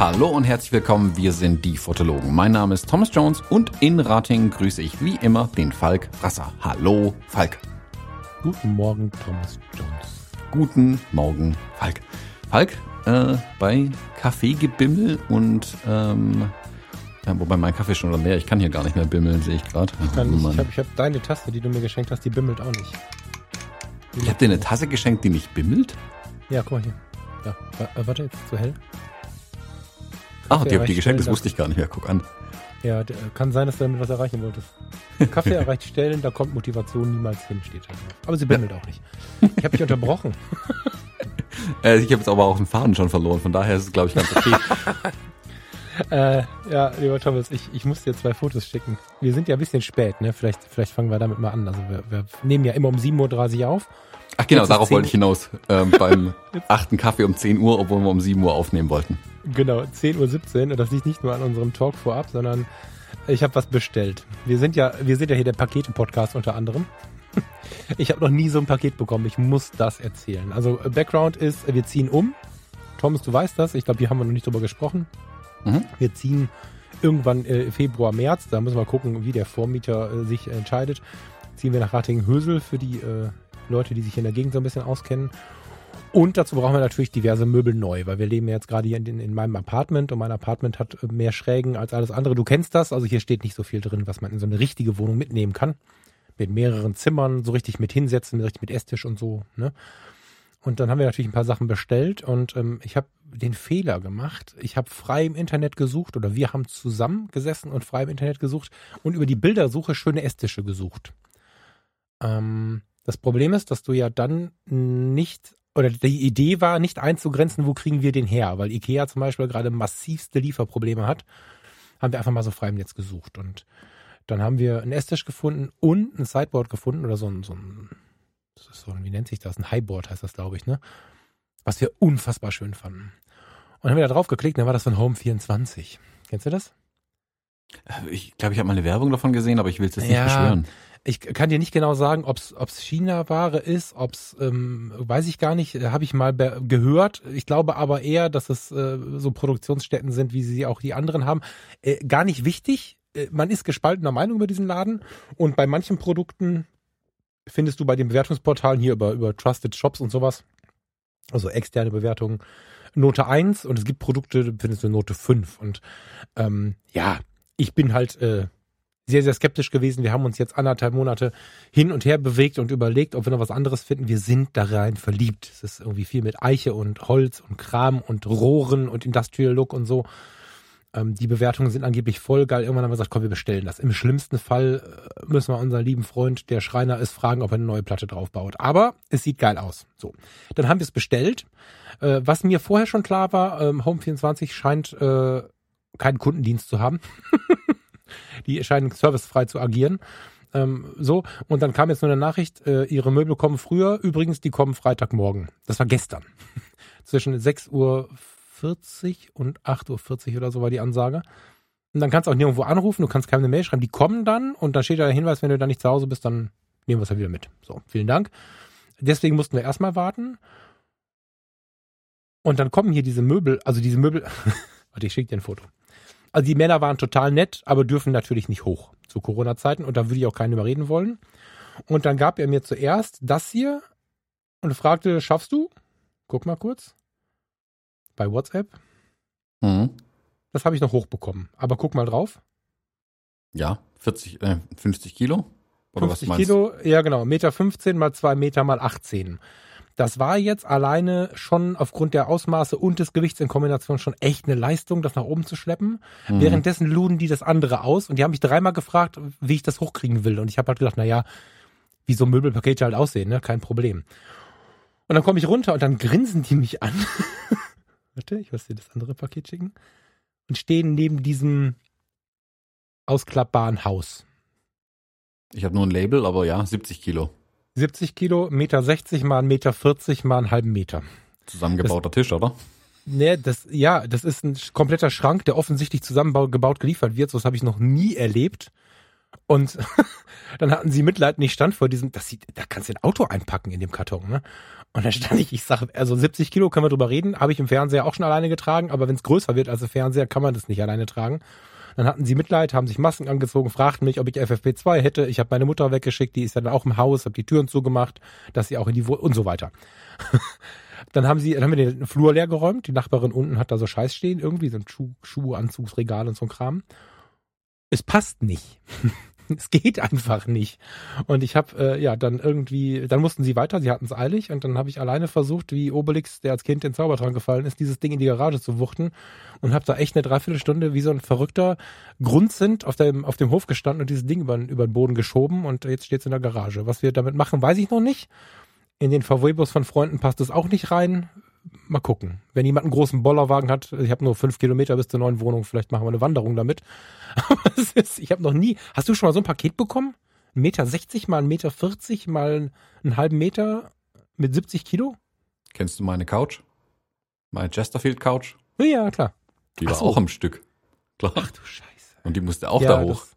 Hallo und herzlich willkommen, wir sind die Fotologen. Mein Name ist Thomas Jones und in Rating grüße ich wie immer den Falk Rasser. Hallo, Falk. Guten Morgen, Thomas Jones. Guten Morgen, Falk. Falk, äh, bei Kaffeegebimmel und ähm, ja, wobei mein Kaffee schon oder mehr, ich kann hier gar nicht mehr bimmeln, sehe ich gerade. Ich, kann nicht, ich habe ich hab deine Tasse, die du mir geschenkt hast, die bimmelt auch nicht. Die ich habe dir eine Tasse geschenkt, die nicht bimmelt? Ja, guck mal hier. Ja, äh, warte, jetzt zu hell. Ach, die habt ihr geschenkt, das wusste ich gar nicht mehr. Guck an. Ja, kann sein, dass du damit was erreichen wolltest. Kaffee erreicht Stellen, da kommt Motivation niemals hin, steht da. Aber sie bimmelt auch nicht. Ich habe dich unterbrochen. äh, ich habe jetzt aber auch den Faden schon verloren, von daher ist es, glaube ich, ganz okay. äh, ja, lieber Thomas, ich, ich muss dir zwei Fotos schicken. Wir sind ja ein bisschen spät, ne? Vielleicht, vielleicht fangen wir damit mal an. Also wir, wir nehmen ja immer um 7.30 Uhr auf. Ach genau, darauf wollte ich hinaus. Ähm, beim achten Kaffee um 10 Uhr, obwohl wir um 7 Uhr aufnehmen wollten. Genau, 10.17 Uhr. Und das liegt nicht nur an unserem Talk vorab, sondern ich habe was bestellt. Wir sind ja, wir sind ja hier der Pakete-Podcast unter anderem. Ich habe noch nie so ein Paket bekommen. Ich muss das erzählen. Also Background ist, wir ziehen um. Thomas, du weißt das. Ich glaube, hier haben wir noch nicht drüber gesprochen. Mhm. Wir ziehen irgendwann äh, Februar, März. Da müssen wir gucken, wie der Vormieter äh, sich entscheidet. Ziehen wir nach Ratingen-Hösel für die äh, Leute, die sich in der Gegend so ein bisschen auskennen. Und dazu brauchen wir natürlich diverse Möbel neu, weil wir leben jetzt gerade hier in, in, meinem Apartment und mein Apartment hat mehr Schrägen als alles andere. Du kennst das, also hier steht nicht so viel drin, was man in so eine richtige Wohnung mitnehmen kann. Mit mehreren Zimmern, so richtig mit hinsetzen, richtig mit Esstisch und so. Ne? Und dann haben wir natürlich ein paar Sachen bestellt und ähm, ich habe den Fehler gemacht. Ich habe frei im Internet gesucht oder wir haben zusammen gesessen und frei im Internet gesucht und über die Bildersuche schöne Esstische gesucht. Ähm, das Problem ist, dass du ja dann nicht oder die Idee war, nicht einzugrenzen, wo kriegen wir den her, weil Ikea zum Beispiel gerade massivste Lieferprobleme hat, haben wir einfach mal so frei im Netz gesucht und dann haben wir einen Esstisch gefunden und ein Sideboard gefunden oder so ein, so ein, so ein wie nennt sich das, ein Highboard heißt das, glaube ich, ne? Was wir unfassbar schön fanden. Und dann haben wir da drauf geklickt, dann war das von Home 24. Kennst du das? Ich glaube, ich habe mal eine Werbung davon gesehen, aber ich will es jetzt nicht ja, beschwören. Ich kann dir nicht genau sagen, ob es China-Ware ist, ob es, ähm, weiß ich gar nicht, habe ich mal gehört. Ich glaube aber eher, dass es äh, so Produktionsstätten sind, wie sie auch die anderen haben. Äh, gar nicht wichtig. Äh, man ist gespaltener Meinung über diesen Laden und bei manchen Produkten findest du bei den Bewertungsportalen hier über, über Trusted Shops und sowas, also externe Bewertungen, Note 1 und es gibt Produkte, findest du Note 5. Und ähm, ja, ich bin halt äh, sehr, sehr skeptisch gewesen. Wir haben uns jetzt anderthalb Monate hin und her bewegt und überlegt, ob wir noch was anderes finden. Wir sind da rein verliebt. Es ist irgendwie viel mit Eiche und Holz und Kram und Rohren und Industrial Look und so. Ähm, die Bewertungen sind angeblich voll geil. Irgendwann haben wir gesagt, komm, wir bestellen das. Im schlimmsten Fall äh, müssen wir unseren lieben Freund, der Schreiner ist, fragen, ob er eine neue Platte draufbaut. Aber es sieht geil aus. So. Dann haben wir es bestellt. Äh, was mir vorher schon klar war, ähm, Home24 scheint äh, keinen Kundendienst zu haben. die scheinen servicefrei zu agieren. Ähm, so, und dann kam jetzt nur eine Nachricht, äh, ihre Möbel kommen früher, übrigens, die kommen Freitagmorgen. Das war gestern. Zwischen 6.40 Uhr und 8.40 Uhr oder so war die Ansage. Und dann kannst du auch nirgendwo anrufen, du kannst keine Mail schreiben, die kommen dann und dann steht da der Hinweis, wenn du da nicht zu Hause bist, dann nehmen wir es ja wieder mit. So, vielen Dank. Deswegen mussten wir erstmal warten. Und dann kommen hier diese Möbel, also diese Möbel, warte, ich schicke dir ein Foto. Also die Männer waren total nett, aber dürfen natürlich nicht hoch zu Corona-Zeiten und da würde ich auch keinen überreden wollen. Und dann gab er mir zuerst das hier und fragte, schaffst du? Guck mal kurz. Bei WhatsApp. Mhm. Das habe ich noch hochbekommen. Aber guck mal drauf. Ja, 40, äh, 50 Kilo? Oder 50 was Kilo, ja genau. Meter 15 mal 2 Meter mal 18. Das war jetzt alleine schon aufgrund der Ausmaße und des Gewichts in Kombination schon echt eine Leistung, das nach oben zu schleppen. Mhm. Währenddessen luden die das andere aus und die haben mich dreimal gefragt, wie ich das hochkriegen will. Und ich habe halt gedacht, naja, wie so Möbelpakete halt aussehen, ne? Kein Problem. Und dann komme ich runter und dann grinsen die mich an. Warte, ich muss dir das andere Paket schicken. Und stehen neben diesem ausklappbaren Haus. Ich habe nur ein Label, aber ja, 70 Kilo. 70 Kilo, Meter 60 mal Meter 40 mal einen halben Meter. Zusammengebauter das, Tisch, oder? Ne, das, ja, das ist ein kompletter Schrank, der offensichtlich zusammengebaut geliefert wird. So was habe ich noch nie erlebt. Und dann hatten sie Mitleid nicht stand vor diesem, das sieht, da kannst du ein Auto einpacken in dem Karton, ne? Und dann stand ich, ich sage, also 70 Kilo können wir drüber reden, habe ich im Fernseher auch schon alleine getragen, aber wenn es größer wird als der Fernseher, kann man das nicht alleine tragen. Dann hatten sie Mitleid, haben sich Masken angezogen, fragten mich, ob ich FFP2 hätte. Ich habe meine Mutter weggeschickt, die ist dann auch im Haus, habe die Türen zugemacht, dass sie auch in die Wohnung und so weiter. dann haben sie, dann haben wir den Flur leer geräumt. Die Nachbarin unten hat da so Scheiß stehen, irgendwie so ein Schuh, Schuhanzugsregal und so ein Kram. Es passt nicht. es geht einfach nicht. Und ich habe äh, ja dann irgendwie, dann mussten sie weiter, sie hatten es eilig und dann habe ich alleine versucht, wie Obelix, der als Kind den Zaubertrank gefallen ist, dieses Ding in die Garage zu wuchten und habe da echt eine Dreiviertelstunde wie so ein verrückter Grundsend auf dem auf dem Hof gestanden und dieses Ding über, über den Boden geschoben und jetzt steht es in der Garage. Was wir damit machen, weiß ich noch nicht. In den VW-Bus von Freunden passt es auch nicht rein mal gucken. Wenn jemand einen großen Bollerwagen hat, ich habe nur fünf Kilometer bis zur neuen Wohnung, vielleicht machen wir eine Wanderung damit. Aber es ist, ich habe noch nie. Hast du schon mal so ein Paket bekommen? Ein Meter 60 mal ein Meter 40 mal einen halben Meter mit 70 Kilo? Kennst du meine Couch? Meine Chesterfield Couch? Ja, klar. Die war so. auch im Stück. Klar. Ach du Scheiße. Und die musste auch ja, da hoch. Das,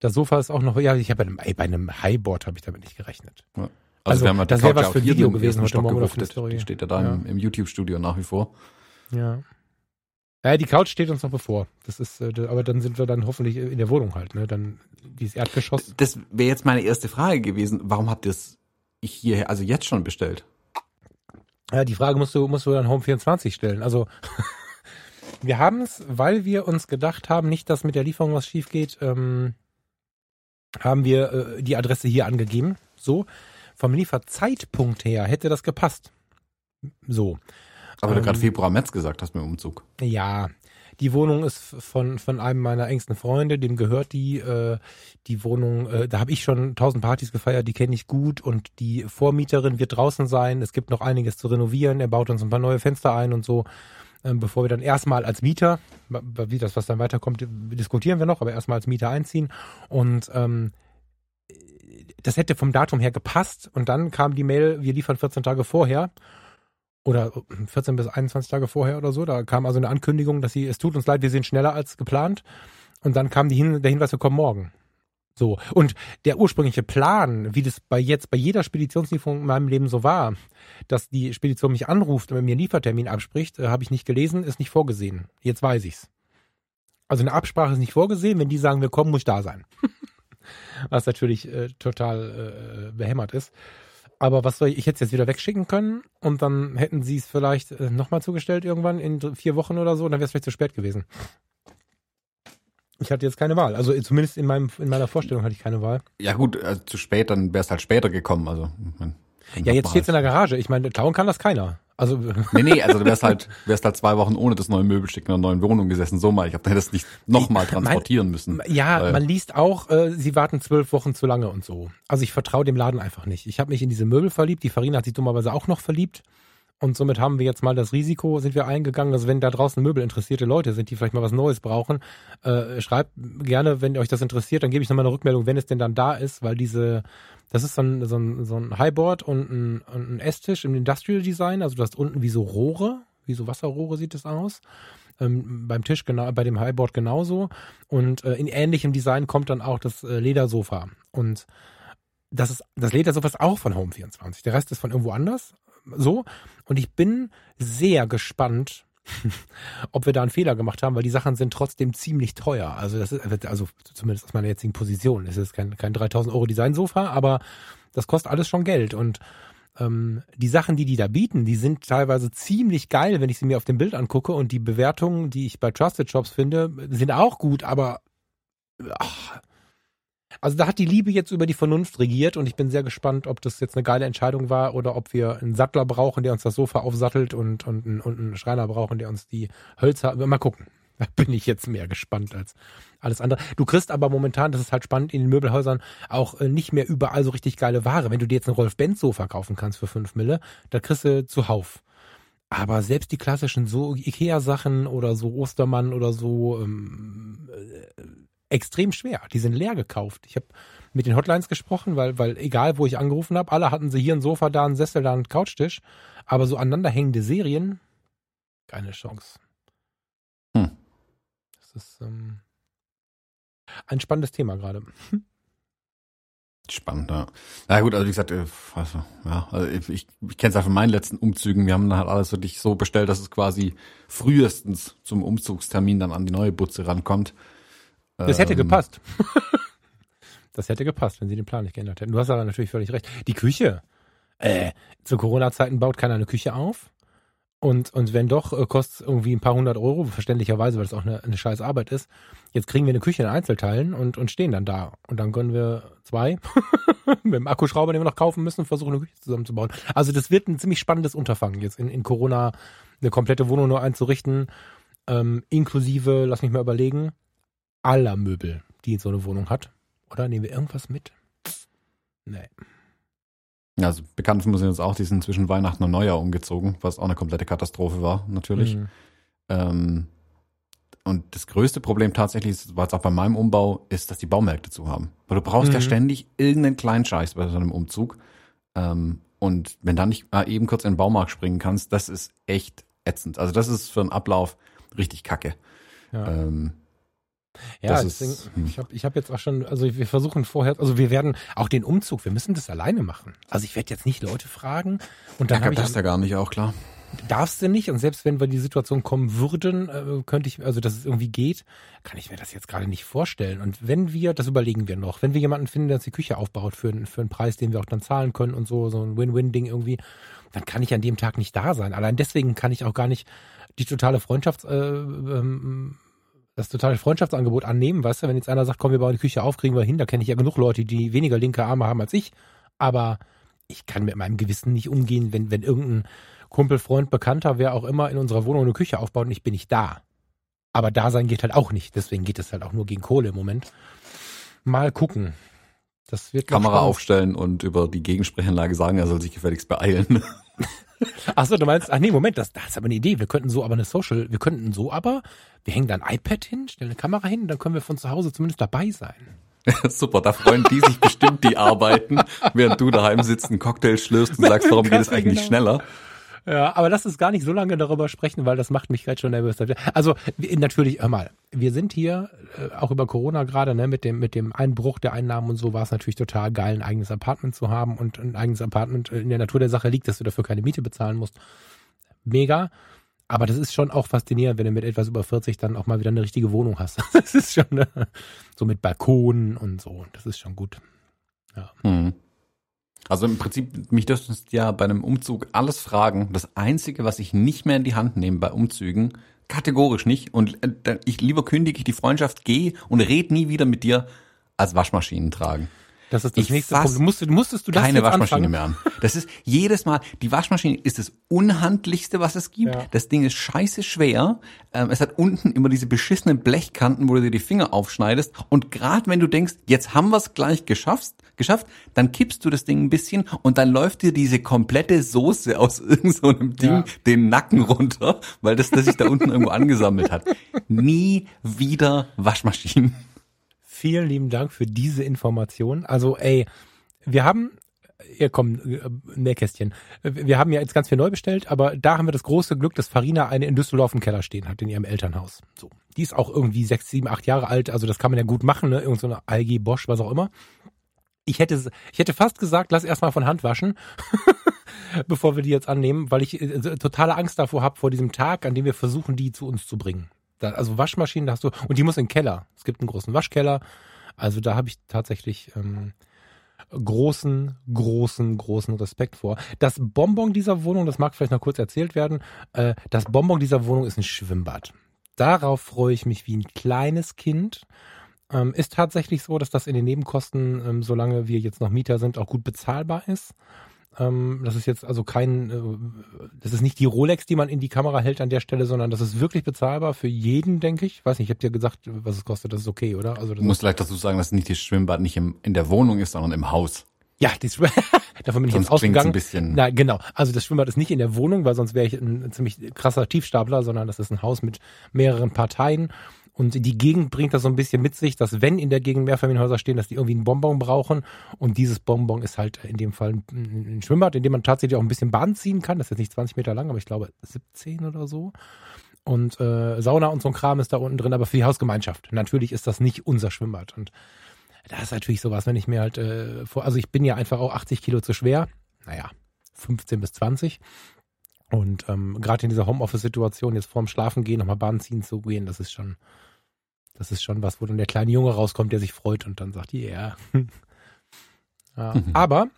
das Sofa ist auch noch, ja, ich habe bei einem, bei einem Highboard habe ich damit nicht gerechnet. Ja. Also, also wir haben das wäre was für Video gewesen heute Morgen oder Story. Die steht ja da ja. im, im YouTube-Studio nach wie vor. Ja. Ja, die Couch steht uns noch bevor. Das ist, äh, aber dann sind wir dann hoffentlich in der Wohnung halt, ne? Dann dieses Erdgeschoss. Das wäre jetzt meine erste Frage gewesen. Warum habt ihr es hier, also jetzt schon bestellt? Ja, die Frage musst du, musst du dann Home24 stellen. Also, wir haben es, weil wir uns gedacht haben, nicht, dass mit der Lieferung was schief geht, ähm, haben wir äh, die Adresse hier angegeben. So vom Lieferzeitpunkt her hätte das gepasst. So. Aber ähm, du gerade Februar, März gesagt hast mit dem Umzug. Ja, die Wohnung ist von, von einem meiner engsten Freunde, dem gehört die, äh, die Wohnung, äh, da habe ich schon tausend Partys gefeiert, die kenne ich gut und die Vormieterin wird draußen sein. Es gibt noch einiges zu renovieren. Er baut uns ein paar neue Fenster ein und so. Ähm, bevor wir dann erstmal als Mieter, wie das, was dann weiterkommt, diskutieren wir noch, aber erstmal als Mieter einziehen. Und ähm, das hätte vom Datum her gepasst und dann kam die Mail, wir liefern 14 Tage vorher oder 14 bis 21 Tage vorher oder so. Da kam also eine Ankündigung, dass sie, es tut uns leid, wir sind schneller als geplant. Und dann kam die Hin der Hinweis, wir kommen morgen. So. Und der ursprüngliche Plan, wie das bei jetzt bei jeder Speditionslieferung in meinem Leben so war, dass die Spedition mich anruft und mir einen Liefertermin abspricht, äh, habe ich nicht gelesen, ist nicht vorgesehen. Jetzt weiß ich's. Also eine Absprache ist nicht vorgesehen. Wenn die sagen, wir kommen, muss ich da sein. Was natürlich äh, total äh, behämmert ist. Aber was soll ich, ich hätte es jetzt wieder wegschicken können und dann hätten sie es vielleicht äh, nochmal zugestellt irgendwann in vier Wochen oder so und dann wäre es vielleicht zu spät gewesen. Ich hatte jetzt keine Wahl. Also zumindest in meinem in meiner Vorstellung hatte ich keine Wahl. Ja gut, also zu spät, dann wäre es halt später gekommen. Also ja, jetzt steht es in der Garage. Ich meine, klauen kann das keiner. Also nee, nee, also du wärst halt, wärst halt zwei Wochen ohne das neue Möbelstück in einer neuen Wohnung gesessen. So mal, ich glaube, du hättest nicht nochmal transportieren müssen. Ja, man liest auch, äh, sie warten zwölf Wochen zu lange und so. Also ich vertraue dem Laden einfach nicht. Ich habe mich in diese Möbel verliebt. Die Farina hat sich dummerweise auch noch verliebt. Und somit haben wir jetzt mal das Risiko, sind wir eingegangen, dass wenn da draußen Möbel interessierte Leute sind, die vielleicht mal was Neues brauchen, äh, schreibt gerne, wenn euch das interessiert, dann gebe ich nochmal eine Rückmeldung, wenn es denn dann da ist, weil diese das ist so ein, so ein, so ein Highboard und ein, ein Esstisch im Industrial Design. Also du hast unten wie so Rohre, wie so Wasserrohre sieht es aus. Ähm, beim Tisch genau, bei dem Highboard genauso. Und äh, in ähnlichem Design kommt dann auch das äh, Ledersofa. Und das ist, das Ledersofa ist auch von Home24. Der Rest ist von irgendwo anders. So. Und ich bin sehr gespannt, ob wir da einen Fehler gemacht haben, weil die Sachen sind trotzdem ziemlich teuer. Also das ist, also zumindest aus meiner jetzigen Position. Es ist kein, kein 3000 Euro Designsofa, aber das kostet alles schon Geld und ähm, die Sachen, die die da bieten, die sind teilweise ziemlich geil, wenn ich sie mir auf dem Bild angucke und die Bewertungen, die ich bei Trusted Shops finde, sind auch gut, aber ach, also da hat die Liebe jetzt über die Vernunft regiert und ich bin sehr gespannt, ob das jetzt eine geile Entscheidung war oder ob wir einen Sattler brauchen, der uns das Sofa aufsattelt und, und, und einen Schreiner brauchen, der uns die Hölzer. Mal gucken. Da bin ich jetzt mehr gespannt als alles andere. Du kriegst aber momentan, das ist halt spannend, in den Möbelhäusern auch äh, nicht mehr überall so richtig geile Ware. Wenn du dir jetzt ein Rolf-Benz-Sofa kaufen kannst für fünf Mille, da kriegst du zuhauf. Aber selbst die klassischen so Ikea-Sachen oder so Ostermann oder so ähm, äh, extrem schwer. Die sind leer gekauft. Ich habe mit den Hotlines gesprochen, weil, weil egal wo ich angerufen habe, alle hatten sie hier ein Sofa, da ein Sessel, da ein Couchtisch. Aber so aneinanderhängende Serien, Keine Chance. Hm. Das ist ähm, ein spannendes Thema gerade. Spannend, ja. Na gut, also wie gesagt, äh, also, ja, also ich, ich, ich kenne es ja von meinen letzten Umzügen. Wir haben dann halt alles wirklich so bestellt, dass es quasi frühestens zum Umzugstermin dann an die neue Butze rankommt. Das hätte Ähm, gepasst. das hätte gepasst, wenn sie den Plan nicht geändert hätten. Du hast aber natürlich völlig recht. Die Küche. Äh, zu Corona-Zeiten baut keiner eine Küche auf. Und, und wenn doch, äh, kostet es irgendwie ein paar hundert Euro, verständlicherweise, weil es auch eine, eine scheiß Arbeit ist. Jetzt kriegen wir eine Küche in Einzelteilen und, und stehen dann da. Und dann können wir zwei mit dem Akkuschrauber, den wir noch kaufen müssen, versuchen, eine Küche zusammenzubauen. Also das wird ein ziemlich spannendes Unterfangen, jetzt in, in Corona eine komplette Wohnung nur einzurichten, ähm, inklusive, lass mich mal überlegen, aller Möbel, die so eine Wohnung hat. Oder nehmen wir irgendwas mit? Nee. Ja, also bekannt von uns sind jetzt auch, die sind zwischen Weihnachten und Neujahr umgezogen, was auch eine komplette Katastrophe war, natürlich. Mhm. Ähm, und das größte Problem tatsächlich, ist, war es auch bei meinem Umbau, ist, dass die Baumärkte zu haben. Weil du brauchst ja Mhm. ständig irgendeinen kleinen Scheiß bei so einem Umzug. Ähm, und wenn dann nicht mal eben kurz in den Baumarkt springen kannst, das ist echt ätzend. Also das ist für einen Ablauf richtig kacke. Ja. Ähm, Ja, Das deswegen, ist- hm. ich habe ich hab jetzt auch schon, also wir versuchen vorher, also wir werden auch den Umzug, wir müssen das alleine machen. Also ich werde jetzt nicht Leute fragen und dann ja, das ja gar nicht auch klar. darfst du nicht und selbst wenn wir in die Situation kommen würden, äh, könnte ich, also dass es irgendwie geht, kann ich mir das jetzt gerade nicht vorstellen. Und wenn wir, das überlegen wir noch, wenn wir jemanden finden, der uns die Küche aufbaut für, einen- für einen Preis, den wir auch dann zahlen können und so, so ein Win-Win-Ding irgendwie, dann kann ich an dem Tag nicht da sein. Allein deswegen kann ich auch gar nicht die totale Freundschafts, äh, ähm, das totale Freundschaftsangebot annehmen, weißt du, wenn jetzt einer sagt, komm, wir bauen die Küche auf, kriegen wir hin, da kenne ich ja genug Leute, die weniger linke Arme haben als ich, aber ich kann mit meinem Gewissen nicht umgehen, wenn, wenn irgendein Kumpel, Freund, Bekannter, wer auch immer in unserer Wohnung eine Küche aufbaut und ich bin nicht da. Aber da sein geht halt auch nicht, deswegen geht es halt auch nur gegen Kohle im Moment. Mal gucken. Das wird Kamera spannend. aufstellen und über die Gegensprechanlage sagen, er soll sich gefälligst beeilen. Achso, du meinst, ach nee, Moment, das, das ist aber eine Idee. Wir könnten so aber eine Social, wir könnten so aber, wir hängen da ein iPad hin, stellen eine Kamera hin, dann können wir von zu Hause zumindest dabei sein. Super, da freuen die sich bestimmt, die arbeiten, während du daheim sitzt, einen Cocktail schlürfst und sagst, warum geht es eigentlich genau. schneller? Ja, aber lass uns gar nicht so lange darüber sprechen, weil das macht mich gerade schon nervös. Also natürlich, hör mal, wir sind hier äh, auch über Corona gerade, ne, mit dem mit dem Einbruch der Einnahmen und so war es natürlich total geil, ein eigenes Apartment zu haben und ein eigenes Apartment in der Natur der Sache liegt, dass du dafür keine Miete bezahlen musst. Mega. Aber das ist schon auch faszinierend, wenn du mit etwas über 40 dann auch mal wieder eine richtige Wohnung hast. Das ist schon äh, so mit Balkonen und so. Das ist schon gut. Hm. Also im Prinzip, mich dürftest ja bei einem Umzug alles fragen. Das Einzige, was ich nicht mehr in die Hand nehme bei Umzügen, kategorisch nicht. Und äh, ich lieber kündige ich die Freundschaft, gehe und red nie wieder mit dir als Waschmaschinen tragen. Das ist das Ich nächste fass Punkt. Musstest, musstest du das Keine Waschmaschine anfangen? mehr an. Das ist jedes Mal, die Waschmaschine ist das unhandlichste, was es gibt. Ja. Das Ding ist scheiße schwer. Ähm, es hat unten immer diese beschissenen Blechkanten, wo du dir die Finger aufschneidest. Und gerade wenn du denkst, jetzt haben wir es gleich geschafft, geschafft, dann kippst du das Ding ein bisschen und dann läuft dir diese komplette Soße aus irgendeinem Ding Ja. den Nacken runter, weil das, das sich da unten irgendwo angesammelt hat. Nie wieder Waschmaschinen. Vielen lieben Dank für diese Information. Also, ey, wir haben, ja komm, äh, Nähkästchen. Wir haben ja jetzt ganz viel neu bestellt, aber da haben wir das große Glück, dass Farina eine in Düsseldorf im Keller stehen hat, in ihrem Elternhaus. So. Die ist auch irgendwie sechs, sieben, acht Jahre alt, also das kann man ja gut machen, ne? Irgend so eine ALG Bosch, was auch immer. Ich hätte, ich hätte fast gesagt, lass erstmal von Hand waschen, bevor wir die jetzt annehmen, weil ich äh, totale Angst davor habe, vor diesem Tag, an dem wir versuchen, die zu uns zu bringen. Da, also Waschmaschinen, da hast du, und die muss in den Keller. Es gibt einen großen Waschkeller. Also da habe ich tatsächlich ähm, großen, großen, großen Respekt vor. Das Bonbon dieser Wohnung, das mag vielleicht noch kurz erzählt werden, äh, das Bonbon dieser Wohnung ist ein Schwimmbad. Darauf freue ich mich wie ein kleines Kind. Ähm, ist tatsächlich so, dass das in den Nebenkosten, ähm, solange wir jetzt noch Mieter sind, auch gut bezahlbar ist. Ähm, das ist jetzt also kein, äh, das ist nicht die Rolex, die man in die Kamera hält an der Stelle, sondern das ist wirklich bezahlbar für jeden, denke ich. Weiß nicht, ich habe dir gesagt, was es kostet, das ist okay, oder? Also das Du musst vielleicht dazu sagen, dass nicht das Schwimmbad nicht im, in der Wohnung ist, sondern im Haus. Ja, die Schw- davon bin ich Sonst jetzt ausgegangen. ein bisschen- Na, genau. Also das Schwimmbad ist nicht in der Wohnung, weil sonst wäre ich ein, ein ziemlich krasser Tiefstapler, sondern das ist ein Haus mit mehreren Parteien Und die Gegend bringt das so ein bisschen mit sich, dass wenn in der Gegend Mehrfamilienhäuser stehen, dass die irgendwie einen Bonbon brauchen. Und dieses Bonbon ist halt in dem Fall ein Schwimmbad, in dem man tatsächlich auch ein bisschen Bahn ziehen kann. Das ist jetzt nicht 20 Meter lang, aber ich glaube 17 oder so. Und äh, Sauna und so ein Kram ist da unten drin, aber für die Hausgemeinschaft. Natürlich ist das nicht unser Schwimmbad. Und da ist natürlich sowas, wenn ich mir halt äh, vor, also ich bin ja einfach auch 80 Kilo zu schwer. Naja, 15 bis 20. Und ähm, gerade in dieser Homeoffice-Situation, jetzt vorm Schlafen gehen, nochmal Bahn ziehen zu gehen, das ist schon, das ist schon was, wo dann der kleine Junge rauskommt, der sich freut und dann sagt, yeah. ja. Mhm. Aber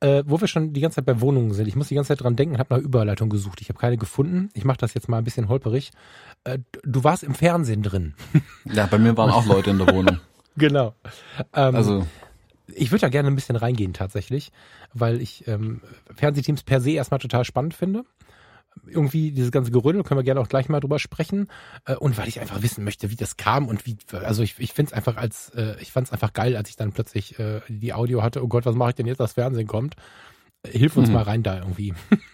äh, wo wir schon die ganze Zeit bei Wohnungen sind, ich muss die ganze Zeit dran denken, habe nach Überleitung gesucht. Ich habe keine gefunden. Ich mache das jetzt mal ein bisschen holperig. Äh, du warst im Fernsehen drin. ja, bei mir waren auch Leute in der Wohnung. genau. Ähm, also ich würde da gerne ein bisschen reingehen tatsächlich, weil ich ähm, Fernsehteams per se erstmal total spannend finde irgendwie dieses ganze Gerödel, können wir gerne auch gleich mal drüber sprechen. Äh, und weil ich einfach wissen möchte, wie das kam und wie, also ich, ich finde es einfach als, äh, ich fand es einfach geil, als ich dann plötzlich äh, die Audio hatte, oh Gott, was mache ich denn jetzt, das Fernsehen kommt. Hilf uns mhm. mal rein da irgendwie.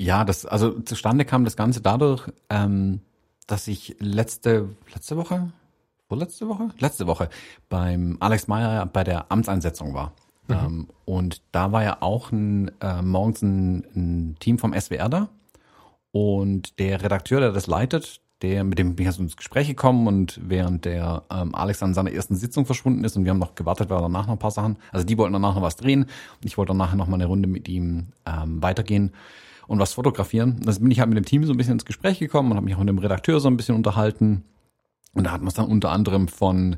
Ja, das, also zustande kam das Ganze dadurch, ähm, dass ich letzte, letzte Woche, vorletzte Woche? Letzte Woche beim Alex Meyer bei der Amtseinsetzung war. Mhm. Ähm, und da war ja auch ein, äh, morgens ein, ein Team vom SWR da und der Redakteur, der das leitet, der, mit dem bin ich also ins Gespräch gekommen und während der ähm, Alex an seiner ersten Sitzung verschwunden ist und wir haben noch gewartet, weil danach noch ein paar Sachen, also die wollten danach noch was drehen und ich wollte danach noch mal eine Runde mit ihm ähm, weitergehen und was fotografieren. Das bin ich halt mit dem Team so ein bisschen ins Gespräch gekommen und habe mich auch mit dem Redakteur so ein bisschen unterhalten und da hatten wir es dann unter anderem von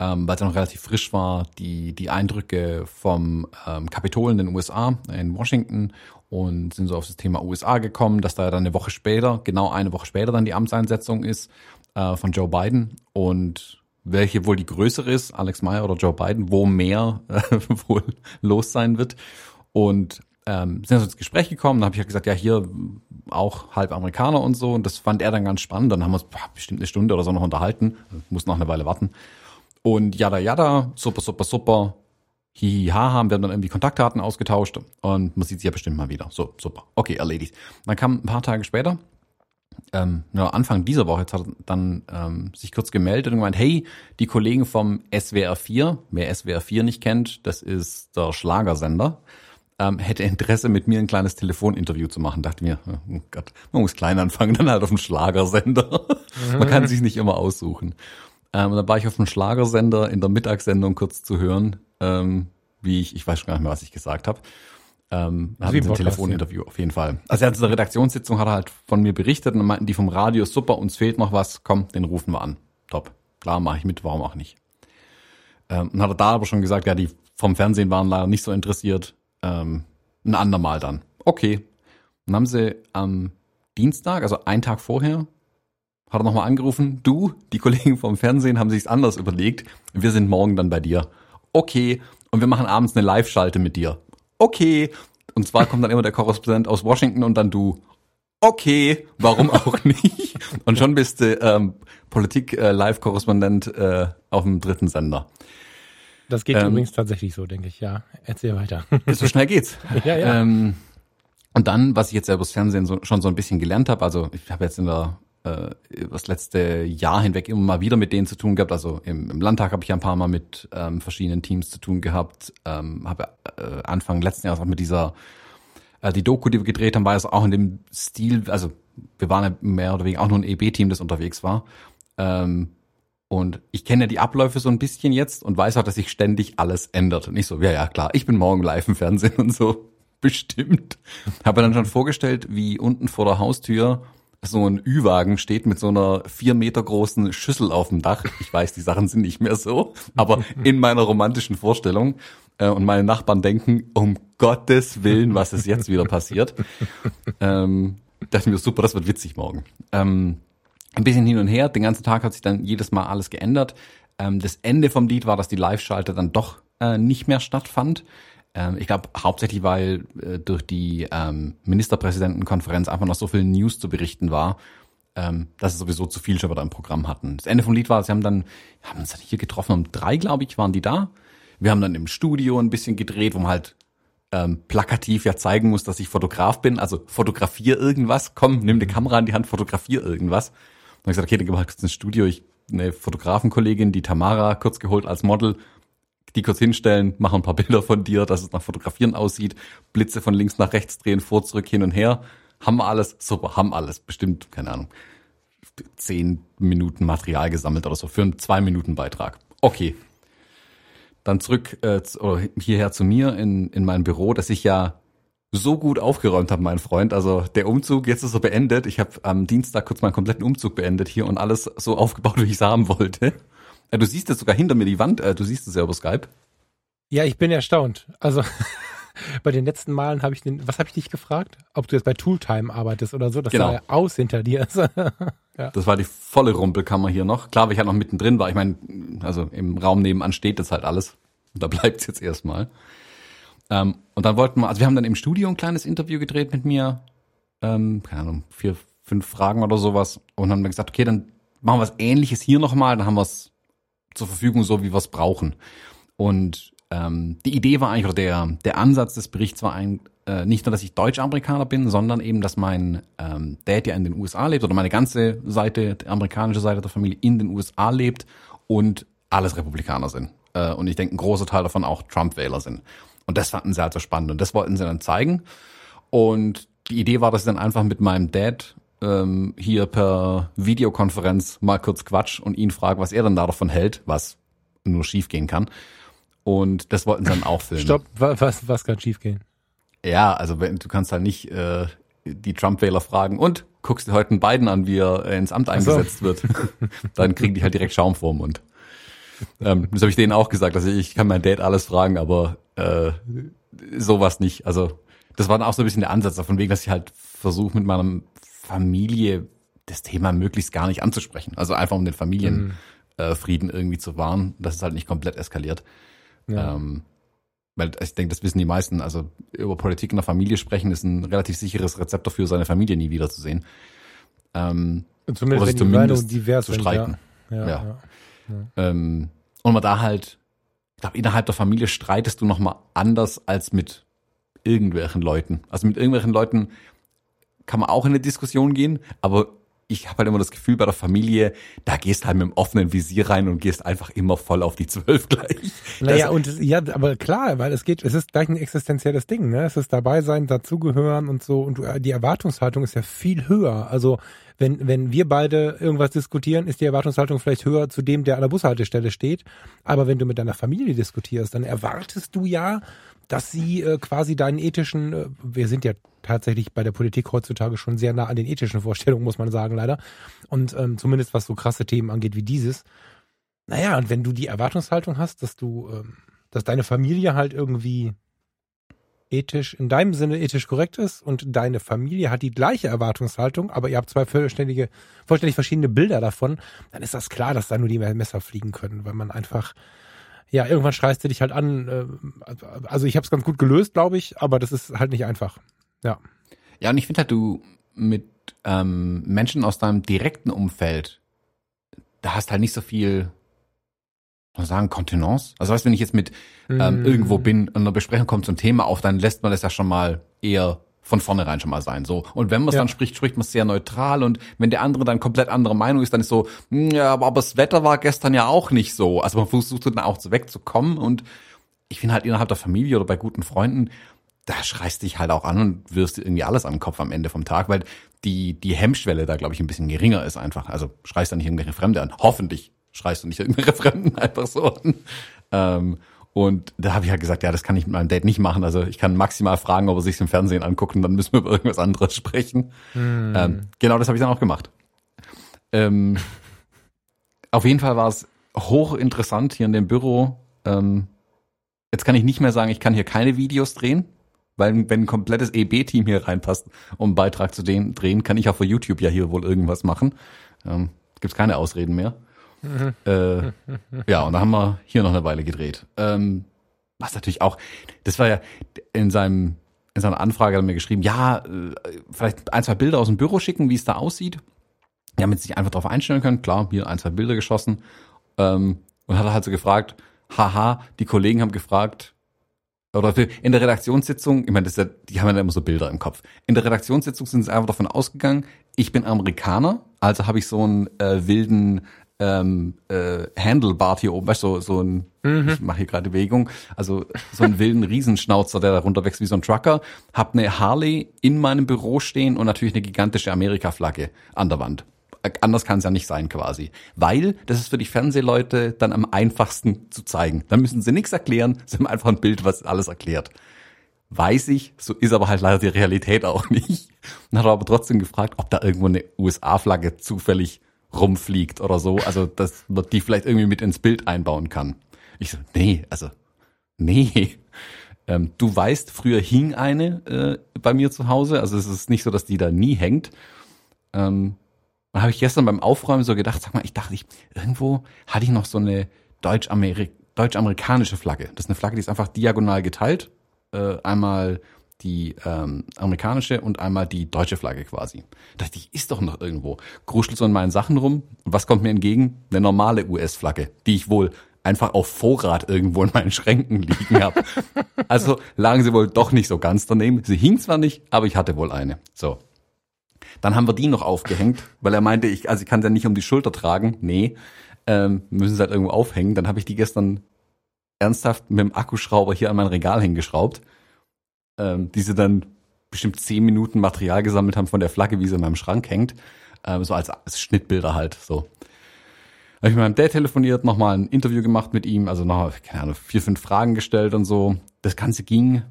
ähm, weil es noch relativ frisch war, die, die Eindrücke vom ähm, Kapitol in den USA, in Washington und sind so auf das Thema USA gekommen, dass da ja dann eine Woche später, genau eine Woche später dann die Amtseinsetzung ist äh, von Joe Biden und welche wohl die größere ist, Alex Meyer oder Joe Biden, wo mehr äh, wohl los sein wird. Und ähm, sind also ins Gespräch gekommen, dann habe ich halt gesagt, ja, hier auch halb Amerikaner und so. Und das fand er dann ganz spannend. Dann haben wir uns boah, bestimmt eine Stunde oder so noch unterhalten. Muss noch eine Weile warten. Und jada jada, super, super, super hihi, ha, haben wir dann irgendwie Kontaktdaten ausgetauscht und man sieht sich ja bestimmt mal wieder. So, super. Okay, erledigt. Dann kam ein paar Tage später, ähm, ja, Anfang dieser Woche, jetzt hat er dann ähm, sich kurz gemeldet und gemeint, hey, die Kollegen vom SWR 4, wer SWR 4 nicht kennt, das ist der Schlagersender, ähm, hätte Interesse, mit mir ein kleines Telefoninterview zu machen. Dachte mir, oh Gott, man muss klein anfangen, dann halt auf dem Schlagersender. man kann sich nicht immer aussuchen. Ähm, und dann war ich auf dem Schlagersender in der Mittagssendung kurz zu hören, ähm, wie ich, ich weiß schon gar nicht mehr, was ich gesagt habe. Ähm, hatten ein Telefoninterview auf jeden Fall. Also er hat der Redaktionssitzung hat er halt von mir berichtet und meinten die vom Radio, super, uns fehlt noch was, komm, den rufen wir an. Top. Klar, mache ich mit, warum auch nicht. Ähm, und hat er da aber schon gesagt, ja, die vom Fernsehen waren leider nicht so interessiert. Ähm, ein andermal dann. Okay. Dann haben sie am Dienstag, also einen Tag vorher, hat er nochmal angerufen, du, die Kollegen vom Fernsehen haben sich's anders überlegt, wir sind morgen dann bei dir. Okay, und wir machen abends eine Live-Schalte mit dir. Okay, und zwar kommt dann immer der Korrespondent aus Washington und dann du. Okay, warum auch nicht? Und schon bist du ähm, Politik-Live-Korrespondent äh, äh, auf dem dritten Sender. Das geht ähm, übrigens tatsächlich so, denke ich. Ja, erzähl weiter. So schnell geht's. ja, ja. Ähm, und dann, was ich jetzt selber das Fernsehen so, schon so ein bisschen gelernt habe, also ich habe jetzt in der äh, das letzte Jahr hinweg immer mal wieder mit denen zu tun gehabt. Also im, im Landtag habe ich ja ein paar Mal mit ähm, verschiedenen Teams zu tun gehabt. Ähm, habe äh, Anfang letzten Jahres auch mit dieser äh, die Doku, die wir gedreht haben, war es auch in dem Stil. Also wir waren ja mehr oder weniger auch nur ein EB-Team, das unterwegs war. Ähm, und ich kenne ja die Abläufe so ein bisschen jetzt und weiß auch, dass sich ständig alles ändert. Und ich so, ja, ja, klar, ich bin morgen live im Fernsehen und so. Bestimmt. Habe dann schon vorgestellt, wie unten vor der Haustür so ein Ü-Wagen steht mit so einer vier Meter großen Schüssel auf dem Dach. Ich weiß, die Sachen sind nicht mehr so, aber in meiner romantischen Vorstellung äh, und meine Nachbarn denken, um Gottes Willen, was ist jetzt wieder passiert? Ähm, dachte mir, super, das wird witzig morgen. Ähm, ein bisschen hin und her, den ganzen Tag hat sich dann jedes Mal alles geändert. Ähm, das Ende vom Lied war, dass die Live-Schalte dann doch äh, nicht mehr stattfand. Ähm, ich glaube hauptsächlich, weil äh, durch die ähm, Ministerpräsidentenkonferenz einfach noch so viel News zu berichten war, ähm, dass es sowieso zu viel schon wieder im Programm hatten. Das Ende vom Lied war, sie haben dann, haben uns dann hier getroffen, um drei, glaube ich, waren die da. Wir haben dann im Studio ein bisschen gedreht, wo man halt ähm, plakativ ja zeigen muss, dass ich Fotograf bin. Also fotografier irgendwas, komm, nimm die Kamera in die Hand, fotografier irgendwas. Und dann hab ich gesagt, okay, dann gehen wir halt kurz ins Studio, ich eine Fotografenkollegin, die Tamara, kurz geholt als Model, die kurz hinstellen, machen ein paar Bilder von dir, dass es nach Fotografieren aussieht, Blitze von links nach rechts drehen, vor, zurück, hin und her. Haben wir alles? Super, haben alles. Bestimmt, keine Ahnung, zehn Minuten Material gesammelt oder so für einen zwei Minuten Beitrag. Okay. Dann zurück äh, hierher zu mir in, in mein Büro, dass ich ja so gut aufgeräumt habe, mein Freund. Also der Umzug jetzt ist so beendet. Ich habe am Dienstag kurz meinen kompletten Umzug beendet hier und alles so aufgebaut, wie ich es haben wollte. Äh, du siehst jetzt sogar hinter mir die Wand. Äh, du siehst es ja über Skype. Ja, ich bin erstaunt. Also bei den letzten Malen habe ich den, was habe ich dich gefragt? Ob du jetzt bei Tooltime arbeitest oder so, das Genau. sah ja aus hinter dir. ja. Das war die volle Rumpelkammer hier noch. Klar, weil ich halt noch mittendrin war. Ich meine, also im Raum nebenan steht jetzt halt alles. Da bleibt's jetzt erstmal. Ähm, und dann wollten wir, also wir haben dann im Studio ein kleines Interview gedreht mit mir. Ähm, keine Ahnung, vier, fünf Fragen oder sowas. Und haben dann gesagt, okay, dann machen wir was ähnliches hier nochmal. Dann haben wir es zur Verfügung, so wie wir es brauchen. Und ähm, die Idee war eigentlich, oder der, der Ansatz des Berichts war ein, äh, nicht nur, dass ich Deutsch-Amerikaner bin, sondern eben, dass mein ähm, Dad ja in den USA lebt oder meine ganze Seite, die amerikanische Seite der Familie in den USA lebt und alles Republikaner sind. Äh, und ich denke, ein großer Teil davon auch Trump-Wähler sind. Und das fanden sie halt so spannend und das wollten sie dann zeigen. Und die Idee war, dass ich dann einfach mit meinem Dad ähm, hier per Videokonferenz mal kurz quatsch und ihn frage, was er dann da davon hält, was nur schief gehen kann. Und das wollten sie dann auch filmen. Stopp, wa- was, was kann schiefgehen? Ja, also du kannst halt nicht äh, die Trump-Wähler fragen und guckst dir heute einen Biden an, wie er ins Amt so. eingesetzt wird. Dann kriegen die halt direkt Schaum vor dem Mund. Ähm, das habe ich denen auch gesagt. Also ich kann mein Dad alles fragen, aber äh, sowas nicht. Also das war dann auch so ein bisschen der Ansatz davon wegen, dass ich halt versuche mit meiner Familie das Thema möglichst gar nicht anzusprechen. Also einfach um den Familienfrieden äh, Frieden irgendwie zu wahren, dass es halt nicht komplett eskaliert. Ja. Ähm, weil ich denke, das wissen die meisten. Also über Politik in der Familie sprechen ist ein relativ sicheres Rezept dafür, seine Familie nie wiederzusehen. Ähm, Und oder zumindest sich zumindest divers zu. Ja. Ja, Ja. ja. Ähm, und man da halt, ich glaube, innerhalb der Familie streitest du nochmal anders als mit irgendwelchen Leuten. Also mit irgendwelchen Leuten kann man auch in eine Diskussion gehen, aber ich habe halt immer das Gefühl, bei der Familie, da gehst halt mit dem offenen Visier rein und gehst einfach immer voll auf die Zwölf gleich. Naja, Das- und ja, aber klar, weil es geht, es ist gleich ein existenzielles Ding, ne? Es ist dabei sein, dazugehören und so. Und du, die Erwartungshaltung ist ja viel höher. Also wenn, wenn wir beide irgendwas diskutieren, ist die Erwartungshaltung vielleicht höher zu dem, der an der Bushaltestelle steht. Aber wenn du mit deiner Familie diskutierst, dann erwartest du ja, dass sie äh, quasi deinen ethischen, äh, wir sind ja tatsächlich bei der Politik heutzutage schon sehr nah an den ethischen Vorstellungen, muss man sagen, leider. Und ähm, zumindest was so krasse Themen angeht wie dieses. Naja, und wenn du die Erwartungshaltung hast, dass du, ähm, dass deine Familie halt irgendwie ethisch, in deinem Sinne ethisch korrekt ist und deine Familie hat die gleiche Erwartungshaltung, aber ihr habt zwei vollständige, vollständig verschiedene Bilder davon, dann ist das klar, dass da nur die Messer fliegen können, weil man einfach, ja, irgendwann schreist du dich halt an. äh, Also ich habe es ganz gut gelöst, glaube ich, aber das ist halt nicht einfach. Ja. Ja, und ich finde halt, du mit ähm, Menschen aus deinem direkten Umfeld, da hast halt nicht so viel, ich sagen, Kontenance. Also weißt du, wenn ich jetzt mit ähm, Mm. irgendwo bin und eine Besprechung kommt zum Thema auf, dann lässt man das ja schon mal eher von vornherein schon mal sein. So. Und wenn man es Ja. dann spricht, spricht man es sehr neutral und wenn der andere dann komplett andere Meinung ist, dann ist so, "Hm, ja, aber, aber das Wetter war gestern ja auch nicht so. Also man versucht dann auch wegzukommen und ich finde halt innerhalb der Familie oder bei guten Freunden, da schreist dich halt auch an und wirst irgendwie alles an den Kopf am Ende vom Tag, weil die, die Hemmschwelle da, glaube ich, ein bisschen geringer ist einfach. Also schreist da nicht irgendwelche Fremde an. Hoffentlich schreist du nicht irgendwelche Fremden einfach so an. Ähm, und da habe ich halt gesagt, ja, das kann ich mit meinem Date nicht machen. Also ich kann maximal fragen, ob er sich im Fernsehen anguckt und dann müssen wir über irgendwas anderes sprechen. Ähm, genau das habe ich dann auch gemacht. Ähm, auf jeden Fall war es hochinteressant hier in dem Büro. Ähm, jetzt kann ich nicht mehr sagen, ich kann hier keine Videos drehen, weil wenn ein komplettes EB-Team hier reinpasst, um einen Beitrag zu den, drehen, kann ich auch für YouTube ja hier wohl irgendwas machen. Ähm, Gibt keine Ausreden mehr. Äh, ja, und da haben wir hier noch eine Weile gedreht. Ähm, was natürlich auch, das war ja in seinem in seiner Anfrage hat er mir geschrieben, ja, äh, vielleicht ein, zwei Bilder aus dem Büro schicken, wie es da aussieht. Ja, damit sie sich einfach darauf einstellen können. Klar, hier ein, zwei Bilder geschossen. Ähm, und hat er halt so gefragt, haha, die Kollegen haben gefragt, oder in der Redaktionssitzung, ich meine, das ja, die haben ja immer so Bilder im Kopf. In der Redaktionssitzung sind sie einfach davon ausgegangen, ich bin Amerikaner, also habe ich so einen äh, wilden ähm, äh, Handlebar hier oben, weißt du, so, so ein, mhm. ich mache hier gerade Bewegung, also so einen wilden Riesenschnauzer, der da runterwächst wie so ein Trucker, hab eine Harley in meinem Büro stehen und natürlich eine gigantische Amerika-Flagge an der Wand. Anders kann es ja nicht sein quasi. Weil das ist für die Fernsehleute dann am einfachsten zu zeigen. Dann müssen sie nichts erklären, sie haben einfach ein Bild, was alles erklärt. Weiß ich, so ist aber halt leider die Realität auch nicht. Und hat aber trotzdem gefragt, ob da irgendwo eine USA-Flagge zufällig rumfliegt oder so. Also, dass man die vielleicht irgendwie mit ins Bild einbauen kann. Ich so, nee, also, nee. Ähm, du weißt, früher hing eine äh, bei mir zu Hause. Also es ist nicht so, dass die da nie hängt. Ähm, dann habe ich gestern beim Aufräumen so gedacht, sag mal, ich dachte, ich, irgendwo hatte ich noch so eine deutsch-amerikanische Deutsch Flagge. Das ist eine Flagge, die ist einfach diagonal geteilt. Äh, einmal die ähm, amerikanische und einmal die deutsche Flagge quasi. Da dachte ich, ist doch noch irgendwo. Gruschel so in meinen Sachen rum. Und was kommt mir entgegen? Eine normale US-Flagge, die ich wohl einfach auf Vorrat irgendwo in meinen Schränken liegen habe. also lagen sie wohl doch nicht so ganz daneben. Sie hing zwar nicht, aber ich hatte wohl eine. So. Dann haben wir die noch aufgehängt, weil er meinte, ich, also ich kann sie ja nicht um die Schulter tragen. Nee, ähm, müssen sie halt irgendwo aufhängen. Dann habe ich die gestern ernsthaft mit dem Akkuschrauber hier an mein Regal hingeschraubt ähm, die sie dann bestimmt zehn Minuten Material gesammelt haben von der Flagge, wie sie in meinem Schrank hängt. Ähm, so als, als Schnittbilder halt, so. Habe ich mit meinem Dad telefoniert, nochmal ein Interview gemacht mit ihm, also noch, keine Ahnung, vier, fünf Fragen gestellt und so. Das Ganze ging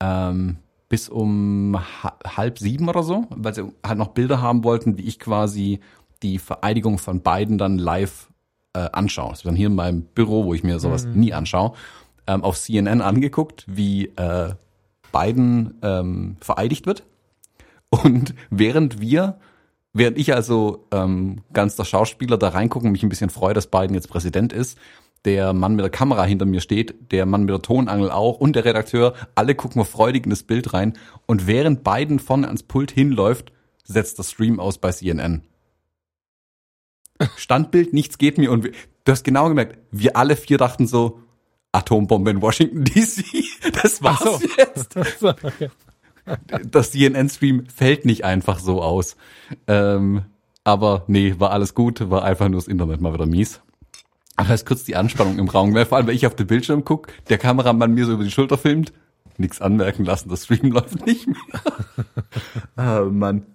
ähm, bis um halb sieben oder so, weil sie halt noch Bilder haben wollten, wie ich quasi die Vereidigung von beiden dann live äh, anschaue. Das ist dann hier in meinem Büro, wo ich mir sowas mhm. nie anschaue, ähm, auf CNN angeguckt, wie äh, Biden ähm, vereidigt wird. Und während wir, während ich also ähm, ganz der Schauspieler da reingucken, mich ein bisschen freue, dass Biden jetzt Präsident ist, der Mann mit der Kamera hinter mir steht, der Mann mit der Tonangel auch und der Redakteur, alle gucken wir freudig in das Bild rein. Und während Biden vorne ans Pult hinläuft, setzt der Stream aus bei CNN. Standbild, nichts geht mir und du hast genau gemerkt, wir alle vier dachten so, Atombombe in Washington DC. Das war's so. jetzt. So, okay. Das CNN-Stream fällt nicht einfach so aus. Ähm, aber nee, war alles gut, war einfach nur das Internet mal wieder mies. Aber ist kurz die Anspannung im Raum, weil vor allem, wenn ich auf den Bildschirm gucke, der Kameramann mir so über die Schulter filmt, nichts anmerken lassen, das Stream läuft nicht mehr. oh Mann.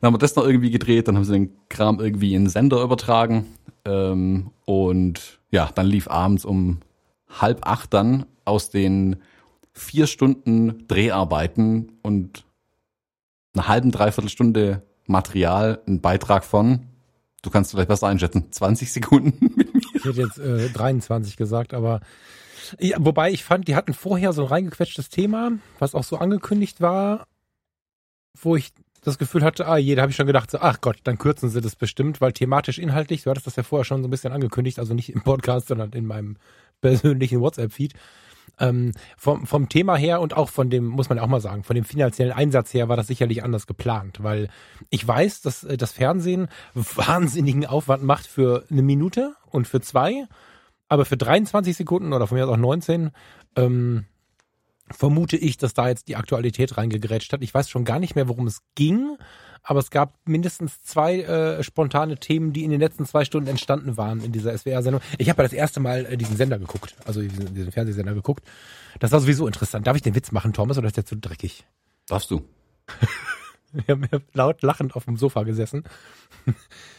Dann haben wir das noch irgendwie gedreht, dann haben sie den Kram irgendwie in den Sender übertragen. Ähm, und ja, dann lief abends um halb acht dann aus den vier Stunden Dreharbeiten und einer halben, dreiviertel Stunde Material ein Beitrag von, du kannst vielleicht besser einschätzen, 20 Sekunden mit. Ich hätte jetzt äh, 23 gesagt, aber ja, wobei ich fand, die hatten vorher so ein reingequetschtes Thema, was auch so angekündigt war, wo ich das Gefühl hatte, ah, jeder habe ich schon gedacht, so, ach Gott, dann kürzen sie das bestimmt, weil thematisch inhaltlich, du hattest das ja vorher schon so ein bisschen angekündigt, also nicht im Podcast, sondern in meinem persönlichen WhatsApp-Feed. Ähm, vom, vom Thema her und auch von dem, muss man auch mal sagen, von dem finanziellen Einsatz her war das sicherlich anders geplant, weil ich weiß, dass äh, das Fernsehen wahnsinnigen Aufwand macht für eine Minute und für zwei, aber für 23 Sekunden oder von mir aus auch 19, ähm, vermute ich, dass da jetzt die Aktualität reingegrätscht hat. Ich weiß schon gar nicht mehr, worum es ging, aber es gab mindestens zwei äh, spontane Themen, die in den letzten zwei Stunden entstanden waren in dieser SWR-Sendung. Ich habe ja das erste Mal äh, diesen Sender geguckt, also diesen, diesen Fernsehsender geguckt. Das war sowieso interessant. Darf ich den Witz machen, Thomas, oder ist der zu dreckig? Darfst du. wir haben laut lachend auf dem Sofa gesessen.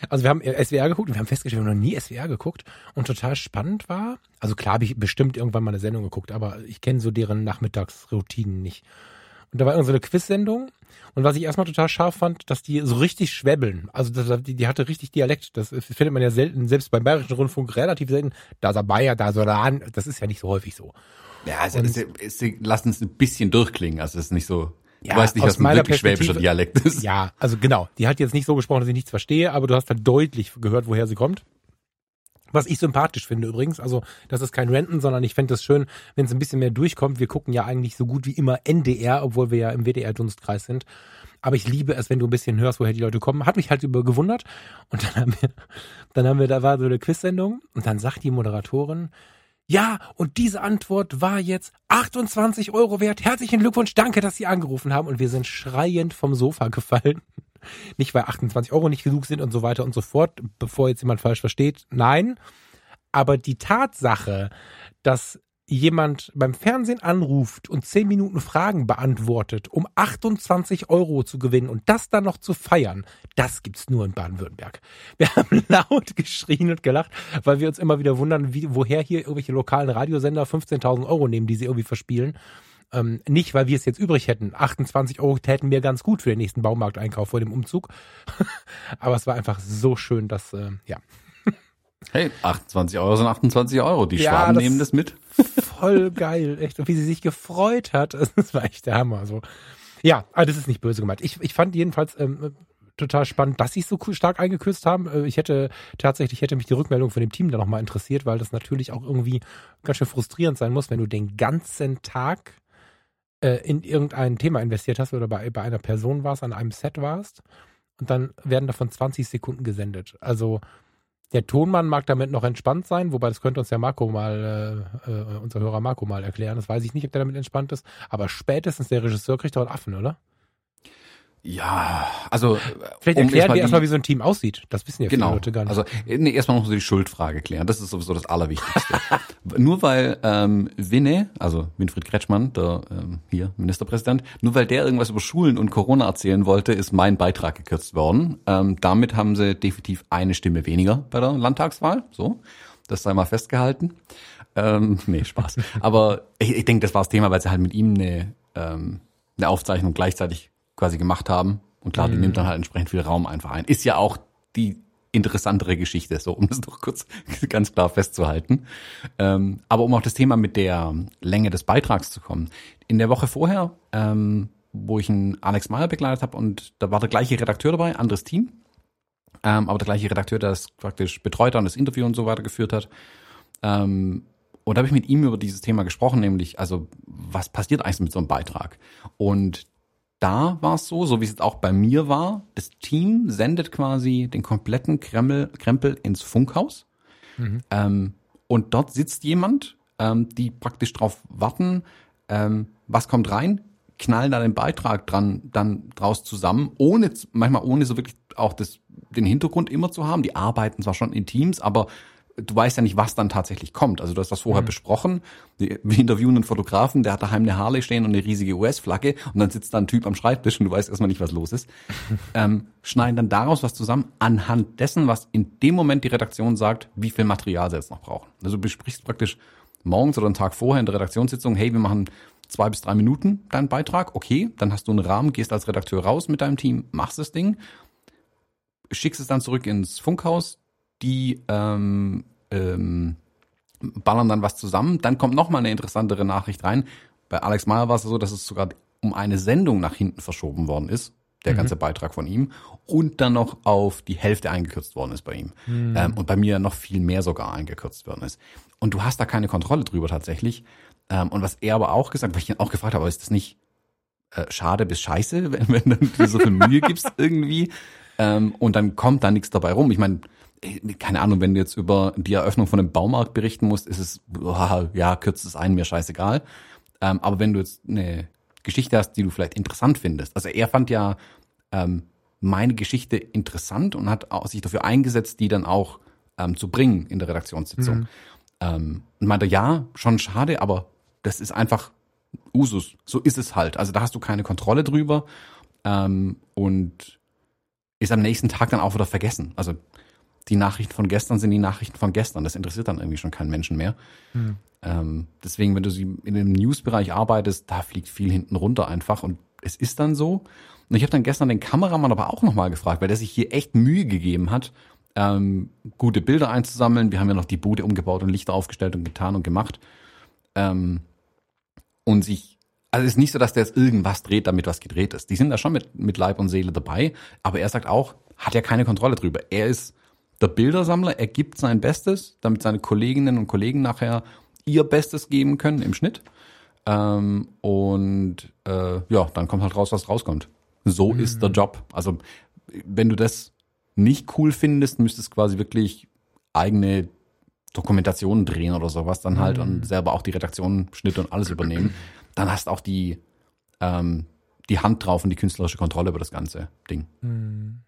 Also wir haben SWR geguckt und wir haben festgestellt, wir haben noch nie SWR geguckt und total spannend war. Also klar habe ich bestimmt irgendwann mal eine Sendung geguckt, aber ich kenne so deren Nachmittagsroutinen nicht. Und da war irgendeine so eine Quiz-Sendung. Und was ich erstmal total scharf fand, dass die so richtig schwäbbeln. Also das, die, die hatte richtig Dialekt. Das findet man ja selten, selbst beim Bayerischen Rundfunk relativ selten. Da ist er Bayer, da ist er an. Das ist ja nicht so häufig so. Ja, also und, es, es, lassen es ein bisschen durchklingen. Also es ist nicht so. Du ja, weißt nicht, was ein wirklich schwäbischer Dialekt ist. Ja, also genau. Die hat jetzt nicht so gesprochen, dass ich nichts verstehe, aber du hast halt deutlich gehört, woher sie kommt. Was ich sympathisch finde übrigens. Also, das ist kein Renten, sondern ich fände es schön, wenn es ein bisschen mehr durchkommt. Wir gucken ja eigentlich so gut wie immer NDR, obwohl wir ja im WDR-Dunstkreis sind. Aber ich liebe es, wenn du ein bisschen hörst, woher die Leute kommen. Hat mich halt über gewundert. Und dann haben wir, dann haben wir, da war so eine Quiz-Sendung und dann sagt die Moderatorin, ja, und diese Antwort war jetzt 28 Euro wert. Herzlichen Glückwunsch, danke, dass Sie angerufen haben. Und wir sind schreiend vom Sofa gefallen nicht weil 28 Euro nicht genug sind und so weiter und so fort, bevor jetzt jemand falsch versteht. Nein. Aber die Tatsache, dass jemand beim Fernsehen anruft und 10 Minuten Fragen beantwortet, um 28 Euro zu gewinnen und das dann noch zu feiern, das gibt's nur in Baden-Württemberg. Wir haben laut geschrien und gelacht, weil wir uns immer wieder wundern, wie, woher hier irgendwelche lokalen Radiosender 15.000 Euro nehmen, die sie irgendwie verspielen. Ähm, nicht, weil wir es jetzt übrig hätten. 28 Euro täten mir ganz gut für den nächsten Baumarkteinkauf vor dem Umzug. Aber es war einfach so schön, dass, äh, ja. Hey, 28 Euro sind 28 Euro. Die ja, Schwaben das nehmen das mit. Voll geil, echt. Und wie sie sich gefreut hat, das war echt der Hammer. So. Ja, aber das ist nicht böse gemeint. Ich, ich fand jedenfalls ähm, total spannend, dass sie es so stark eingekürzt haben. Äh, ich hätte tatsächlich hätte mich die Rückmeldung von dem Team da nochmal interessiert, weil das natürlich auch irgendwie ganz schön frustrierend sein muss, wenn du den ganzen Tag äh, in irgendein Thema investiert hast oder bei, bei einer Person warst, an einem Set warst und dann werden davon 20 Sekunden gesendet. Also der Tonmann mag damit noch entspannt sein, wobei das könnte uns ja Marco mal, äh, äh, unser Hörer Marco mal erklären. Das weiß ich nicht, ob der damit entspannt ist. Aber spätestens der Regisseur kriegt doch einen Affen, oder? Ja, also vielleicht um erklären wir erstmal, wie so ein Team aussieht. Das wissen ja genau. viele Leute gar nicht. Also nee, erstmal noch so die Schuldfrage klären. Das ist sowieso das Allerwichtigste. nur weil ähm, Winne, also Winfried Kretschmann, der ähm, hier Ministerpräsident, nur weil der irgendwas über Schulen und Corona erzählen wollte, ist mein Beitrag gekürzt worden. Ähm, damit haben sie definitiv eine Stimme weniger bei der Landtagswahl. So, das sei mal festgehalten. Ähm, nee, Spaß. Aber ich, ich denke, das war das Thema, weil sie halt mit ihm eine, ähm, eine Aufzeichnung gleichzeitig quasi gemacht haben. Und klar, mhm. die nimmt dann halt entsprechend viel Raum einfach ein. Ist ja auch die interessantere Geschichte, so um das doch kurz ganz klar festzuhalten. Ähm, aber um auf das Thema mit der Länge des Beitrags zu kommen. In der Woche vorher, ähm, wo ich einen Alex Meyer begleitet habe und da war der gleiche Redakteur dabei, anderes Team, ähm, aber der gleiche Redakteur, der das praktisch betreut hat und das Interview und so weiter geführt hat. Ähm, und da habe ich mit ihm über dieses Thema gesprochen, nämlich, also was passiert eigentlich mit so einem Beitrag? Und da war es so, so wie es auch bei mir war, das Team sendet quasi den kompletten Krempel, Krempel ins Funkhaus. Mhm. Ähm, und dort sitzt jemand, ähm, die praktisch drauf warten, ähm, was kommt rein, knallen da den Beitrag dran, dann draus zusammen, ohne, manchmal ohne so wirklich auch das, den Hintergrund immer zu haben. Die arbeiten zwar schon in Teams, aber du weißt ja nicht, was dann tatsächlich kommt. Also du hast das vorher mhm. besprochen. Wir interviewen einen Fotografen, der hat daheim eine Harley stehen und eine riesige US-Flagge und dann sitzt da ein Typ am Schreibtisch und du weißt erstmal nicht, was los ist. ähm, schneiden dann daraus was zusammen, anhand dessen, was in dem Moment die Redaktion sagt, wie viel Material sie jetzt noch brauchen. Also du besprichst praktisch morgens oder einen Tag vorher in der Redaktionssitzung, hey, wir machen zwei bis drei Minuten deinen Beitrag, okay, dann hast du einen Rahmen, gehst als Redakteur raus mit deinem Team, machst das Ding, schickst es dann zurück ins Funkhaus, die ähm, ähm, ballern dann was zusammen. Dann kommt noch mal eine interessantere Nachricht rein. Bei Alex Meyer war es so, dass es sogar um eine Sendung nach hinten verschoben worden ist, der mhm. ganze Beitrag von ihm, und dann noch auf die Hälfte eingekürzt worden ist bei ihm. Mhm. Ähm, und bei mir noch viel mehr sogar eingekürzt worden ist. Und du hast da keine Kontrolle drüber tatsächlich. Ähm, und was er aber auch gesagt, weil ich ihn auch gefragt habe, ist das nicht äh, schade bis scheiße, wenn, wenn du so viel Mühe gibst irgendwie? Ähm, und dann kommt da nichts dabei rum. Ich meine, keine Ahnung, wenn du jetzt über die Eröffnung von einem Baumarkt berichten musst, ist es, ja, kürzt es ein, mir scheißegal. Ähm, aber wenn du jetzt eine Geschichte hast, die du vielleicht interessant findest, also er fand ja ähm, meine Geschichte interessant und hat sich dafür eingesetzt, die dann auch ähm, zu bringen in der Redaktionssitzung. Mhm. Ähm, und meinte, ja, schon schade, aber das ist einfach Usus. So ist es halt. Also da hast du keine Kontrolle drüber ähm, und ist am nächsten Tag dann auch wieder vergessen. Also die Nachrichten von gestern sind die Nachrichten von gestern. Das interessiert dann irgendwie schon keinen Menschen mehr. Hm. Ähm, deswegen, wenn du sie in dem News-Bereich arbeitest, da fliegt viel hinten runter einfach und es ist dann so. Und ich habe dann gestern den Kameramann aber auch nochmal gefragt, weil der sich hier echt Mühe gegeben hat, ähm, gute Bilder einzusammeln. Wir haben ja noch die Bude umgebaut und Lichter aufgestellt und getan und gemacht. Ähm, und sich, also es ist nicht so, dass der jetzt irgendwas dreht, damit was gedreht ist. Die sind da schon mit, mit Leib und Seele dabei, aber er sagt auch, hat ja keine Kontrolle drüber. Er ist der Bildersammler, er gibt sein Bestes, damit seine Kolleginnen und Kollegen nachher ihr Bestes geben können im Schnitt. Ähm, und äh, ja, dann kommt halt raus, was rauskommt. So mhm. ist der Job. Also wenn du das nicht cool findest, müsstest quasi wirklich eigene Dokumentationen drehen oder sowas dann halt mhm. und selber auch die Redaktion, Schnitt und alles übernehmen. Dann hast auch die ähm, die Hand drauf und die künstlerische Kontrolle über das ganze Ding. Hm.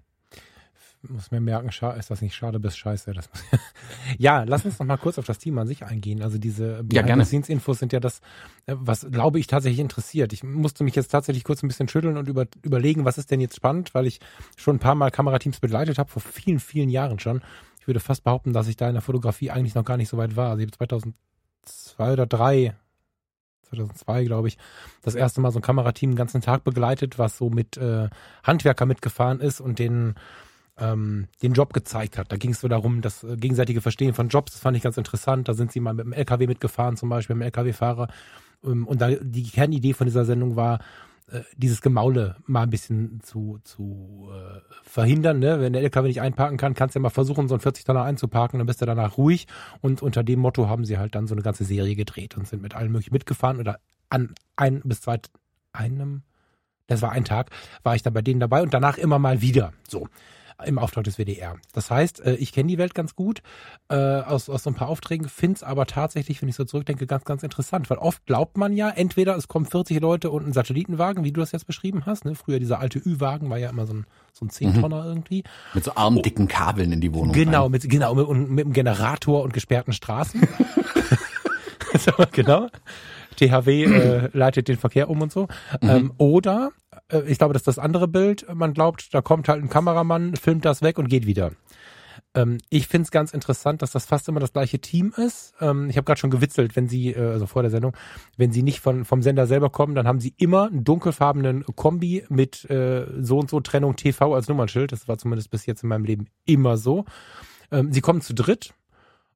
Muss mir merken, ist das nicht schade, bis scheiße. Das ja, lass uns noch mal kurz auf das Team an sich eingehen. Also diese ja, Infos sind ja das, äh, was glaube ich tatsächlich interessiert. Ich musste mich jetzt tatsächlich kurz ein bisschen schütteln und über, überlegen, was ist denn jetzt spannend, weil ich schon ein paar Mal Kamerateams begleitet habe, vor vielen, vielen Jahren schon. Ich würde fast behaupten, dass ich da in der Fotografie eigentlich noch gar nicht so weit war. Also ich habe 2002 oder 3 2002, glaube ich, das erste Mal so ein Kamerateam den ganzen Tag begleitet, was so mit äh, Handwerker mitgefahren ist und den ähm, den Job gezeigt hat. Da ging es so darum, das äh, gegenseitige Verstehen von Jobs, das fand ich ganz interessant. Da sind sie mal mit dem LKW mitgefahren, zum Beispiel mit dem LKW-Fahrer. Ähm, und da die Kernidee von dieser Sendung war, äh, dieses Gemaule mal ein bisschen zu, zu äh, verhindern. Ne? Wenn der LKW nicht einparken kann, kannst du ja mal versuchen, so ein 40 Dollar einzuparken, dann bist du danach ruhig. Und unter dem Motto haben sie halt dann so eine ganze Serie gedreht und sind mit allen möglichen mitgefahren oder an ein bis zwei, einem, das war ein Tag, war ich da bei denen dabei und danach immer mal wieder. So im Auftrag des WDR. Das heißt, äh, ich kenne die Welt ganz gut äh, aus, aus so ein paar Aufträgen, finde es aber tatsächlich, wenn ich so zurückdenke, ganz, ganz interessant, weil oft glaubt man ja, entweder es kommen 40 Leute und ein Satellitenwagen, wie du das jetzt beschrieben hast, ne? früher dieser alte Ü-Wagen war ja immer so ein, so ein 10-Tonner mhm. irgendwie. Mit so armdicken Kabeln in die Wohnung. Genau, mit, genau, mit, mit einem Generator und gesperrten Straßen. so, genau. THW äh, leitet den Verkehr um und so. Mhm. Ähm, oder, ich glaube, das ist das andere Bild, man glaubt, da kommt halt ein Kameramann, filmt das weg und geht wieder. Ähm, ich finde es ganz interessant, dass das fast immer das gleiche Team ist. Ähm, ich habe gerade schon gewitzelt, wenn sie, äh, also vor der Sendung, wenn sie nicht von, vom Sender selber kommen, dann haben sie immer einen dunkelfarbenen Kombi mit äh, so und so Trennung TV als Nummernschild. Das war zumindest bis jetzt in meinem Leben immer so. Ähm, sie kommen zu dritt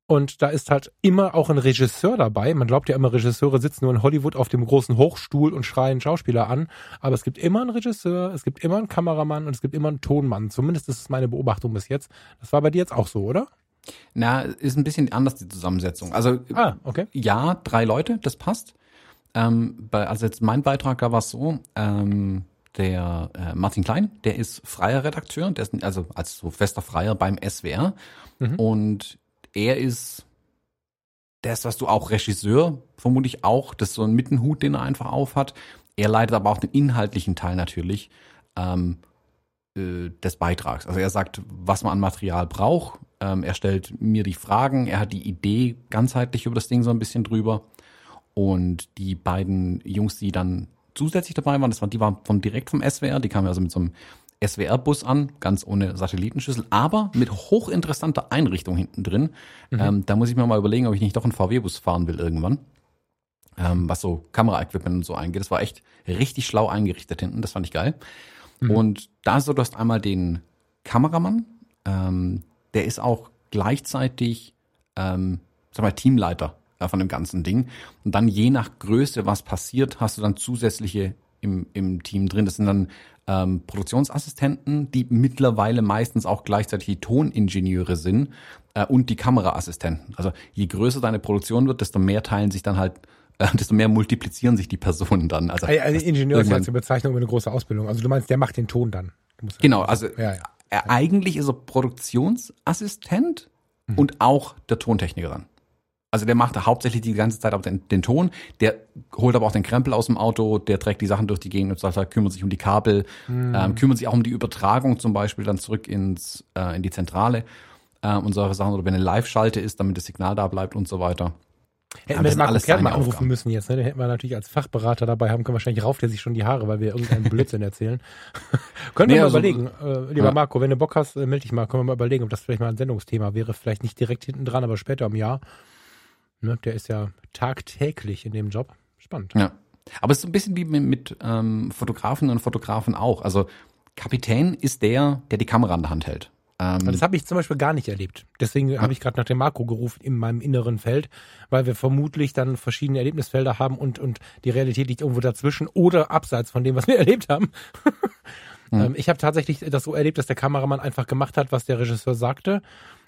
und da ist halt immer auch ein Regisseur dabei. Man glaubt ja immer, Regisseure sitzen nur in Hollywood auf dem großen Hochstuhl und schreien Schauspieler an. Aber es gibt immer einen Regisseur, es gibt immer einen Kameramann und es gibt immer einen Tonmann. Zumindest ist es meine Beobachtung bis jetzt. Das war bei dir jetzt auch so, oder? Na, ist ein bisschen anders die Zusammensetzung. Also ah, okay. ja, drei Leute, das passt. Ähm, bei, also jetzt mein Beitrag, da war es so, ähm, der äh, Martin Klein, der ist freier Redakteur, der ist also als so fester Freier beim SWR. Mhm. Und er ist das, was du auch Regisseur, vermutlich auch, das ist so ein Mittenhut, den er einfach aufhat. Er leitet aber auch den inhaltlichen Teil natürlich ähm, äh, des Beitrags. Also er sagt, was man an Material braucht. Ähm, er stellt mir die Fragen. Er hat die Idee ganzheitlich über das Ding so ein bisschen drüber. Und die beiden Jungs, die dann zusätzlich dabei waren, das waren, die waren vom direkt vom SWR, die kamen also mit so einem SWR-Bus an, ganz ohne Satellitenschüssel, aber mit hochinteressanter Einrichtung hinten drin. Mhm. Ähm, da muss ich mir mal überlegen, ob ich nicht doch einen VW-Bus fahren will irgendwann. Ähm, was so Kameraequipment und so eingeht. Das war echt richtig schlau eingerichtet hinten, das fand ich geil. Mhm. Und da ist so, du hast einmal den Kameramann, ähm, der ist auch gleichzeitig, ähm, sag mal, Teamleiter äh, von dem ganzen Ding. Und dann je nach Größe, was passiert, hast du dann zusätzliche im, im Team drin. Das sind dann ähm, Produktionsassistenten, die mittlerweile meistens auch gleichzeitig die Toningenieure sind äh, und die Kameraassistenten. Also je größer deine Produktion wird, desto mehr teilen sich dann halt äh, desto mehr multiplizieren sich die Personen dann. Also, also Ingenieur ist jetzt eine Bezeichnung über eine große Ausbildung. Also du meinst, der macht den Ton dann. Genau, also ja, ja. Er, eigentlich ist er Produktionsassistent mhm. und auch der Tontechniker dann. Also der macht hauptsächlich die ganze Zeit auch den, den, Ton. Der holt aber auch den Krempel aus dem Auto, der trägt die Sachen durch die Gegend und so weiter, kümmert sich um die Kabel, mhm. ähm, kümmert sich auch um die Übertragung zum Beispiel dann zurück ins äh, in die Zentrale äh, und solche Sachen. Oder wenn eine Live-Schalte ist, damit das Signal da bleibt und so weiter. Hätten wir Marco Kern mal anrufen Aufgaben. müssen jetzt, ne? Den hätten wir natürlich als Fachberater dabei haben können. Wahrscheinlich rauft er sich schon die Haare, weil wir irgendeinen Blödsinn erzählen. können nee, wir mal also, überlegen, äh, lieber ja. Marco, wenn du Bock hast, äh, melde dich mal, können wir mal überlegen, ob das vielleicht mal ein Sendungsthema wäre. Vielleicht nicht direkt hinten dran, aber später im Jahr. Ne, der ist ja tagtäglich in dem Job. Spannend. Ja. Aber es ist ein bisschen wie mit, mit ähm, Fotografen und Fotografen auch. Also Kapitän ist der, der die Kamera in der Hand hält. Ähm, das habe ich zum Beispiel gar nicht erlebt. Deswegen ja. habe ich gerade nach dem Marco gerufen in meinem inneren Feld, weil wir vermutlich dann verschiedene Erlebnisfelder haben und, und die Realität liegt irgendwo dazwischen oder abseits von dem, was wir erlebt haben. Mhm. ich habe tatsächlich das so erlebt, dass der Kameramann einfach gemacht hat, was der Regisseur sagte.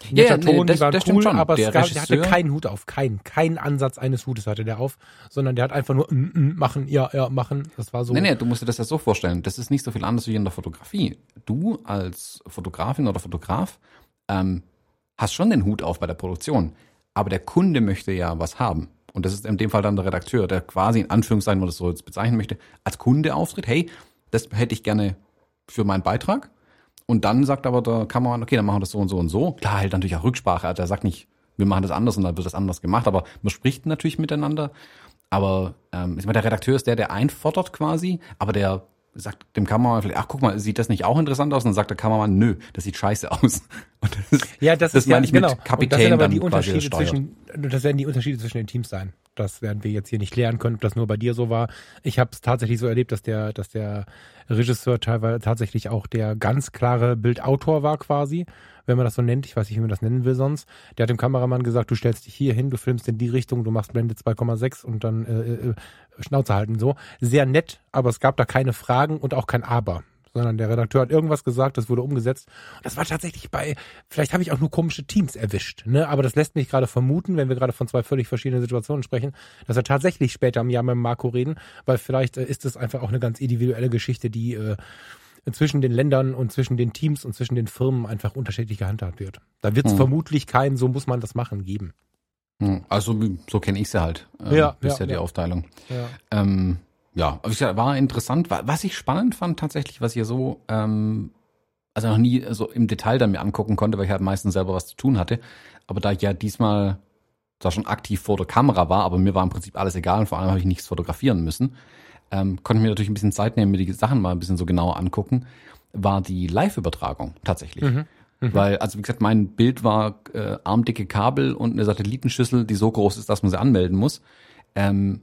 Ja, ja Ton, nee, das, die waren das cool, schon. aber der, gab, der, hatte keinen Hut auf, keinen, keinen Ansatz eines Hutes hatte der auf, sondern der hat einfach nur mm, mm, machen, ja, ja, machen. Das war so. Nee, nee, du musst dir das ja so vorstellen. Das ist nicht so viel anders wie in der Fotografie. Du als Fotografin oder Fotograf ähm, hast schon den Hut auf bei der Produktion, aber der Kunde möchte ja was haben. Und das ist in dem Fall dann der Redakteur, der quasi in Anführungszeichen, wenn man das so jetzt bezeichnen möchte, als Kunde auftritt. Hey, das hätte ich gerne für meinen Beitrag. Und dann sagt aber der Kameramann, okay, dann machen wir das so und so und so. Klar, hält natürlich auch Rücksprache. Also er sagt nicht, wir machen das anders und dann wird das anders gemacht. Aber man spricht natürlich miteinander. Aber ähm, ich meine, der Redakteur ist der, der einfordert quasi, aber der sagt dem Kameramann vielleicht, ach guck mal, sieht das nicht auch interessant aus? Und dann sagt der Kameramann, nö, das sieht scheiße aus. Und das, ja, das, das ist meine ja, ich genau. mit Kapitän und das sind aber die Unterschiede zwischen, das werden die Unterschiede zwischen den Teams sein. Das werden wir jetzt hier nicht klären können, ob das nur bei dir so war. Ich habe es tatsächlich so erlebt, dass der, dass der Regisseur teilweise tatsächlich auch der ganz klare Bildautor war quasi, wenn man das so nennt. Ich weiß nicht, wie man das nennen will sonst. Der hat dem Kameramann gesagt, du stellst dich hier hin, du filmst in die Richtung, du machst Blende 2,6 und dann äh, äh, Schnauze halten so. Sehr nett, aber es gab da keine Fragen und auch kein Aber sondern der Redakteur hat irgendwas gesagt, das wurde umgesetzt. Und das war tatsächlich bei, vielleicht habe ich auch nur komische Teams erwischt, ne? Aber das lässt mich gerade vermuten, wenn wir gerade von zwei völlig verschiedenen Situationen sprechen, dass wir tatsächlich später im Jahr mit Marco reden, weil vielleicht äh, ist es einfach auch eine ganz individuelle Geschichte, die äh, zwischen den Ländern und zwischen den Teams und zwischen den Firmen einfach unterschiedlich gehandhabt wird. Da wird es hm. vermutlich kein, so muss man das machen, geben. Hm. Also so kenne ich sie halt. Ähm, ja, ist ja, ja die Aufteilung. Ja. Ähm, ja, war interessant. Was ich spannend fand tatsächlich, was ich so, ähm, also noch nie so im Detail dann mir angucken konnte, weil ich halt meistens selber was zu tun hatte. Aber da ich ja diesmal zwar schon aktiv vor der Kamera war, aber mir war im Prinzip alles egal und vor allem habe ich nichts fotografieren müssen, ähm, konnte ich mir natürlich ein bisschen Zeit nehmen, mir die Sachen mal ein bisschen so genauer angucken, war die Live-Übertragung tatsächlich. Mhm. Mhm. Weil, also wie gesagt, mein Bild war äh, armdicke Kabel und eine Satellitenschüssel, die so groß ist, dass man sie anmelden muss. Ähm,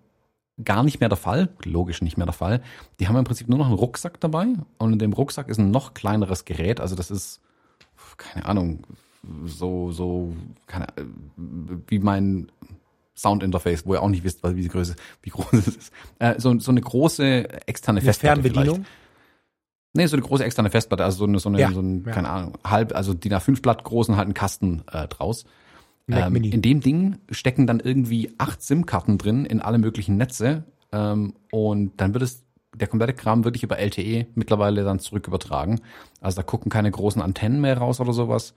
gar nicht mehr der Fall, logisch nicht mehr der Fall. Die haben im Prinzip nur noch einen Rucksack dabei und in dem Rucksack ist ein noch kleineres Gerät, also das ist, keine Ahnung, so, so, keine, wie mein Soundinterface, wo ihr auch nicht wisst, wie die Größe, wie groß es ist. Äh, so, so eine große externe Festplatte. Fernbedienung? Vielleicht. Nee, so eine große externe Festplatte, also so eine, so eine, ja, so ein, ja. keine Ahnung, halb, also DIN A5 Blatt großen halt einen Kasten äh, draus. Ähm, in dem Ding stecken dann irgendwie acht SIM-Karten drin in alle möglichen Netze ähm, und dann wird es der komplette Kram wirklich über LTE mittlerweile dann zurück übertragen. Also da gucken keine großen Antennen mehr raus oder sowas.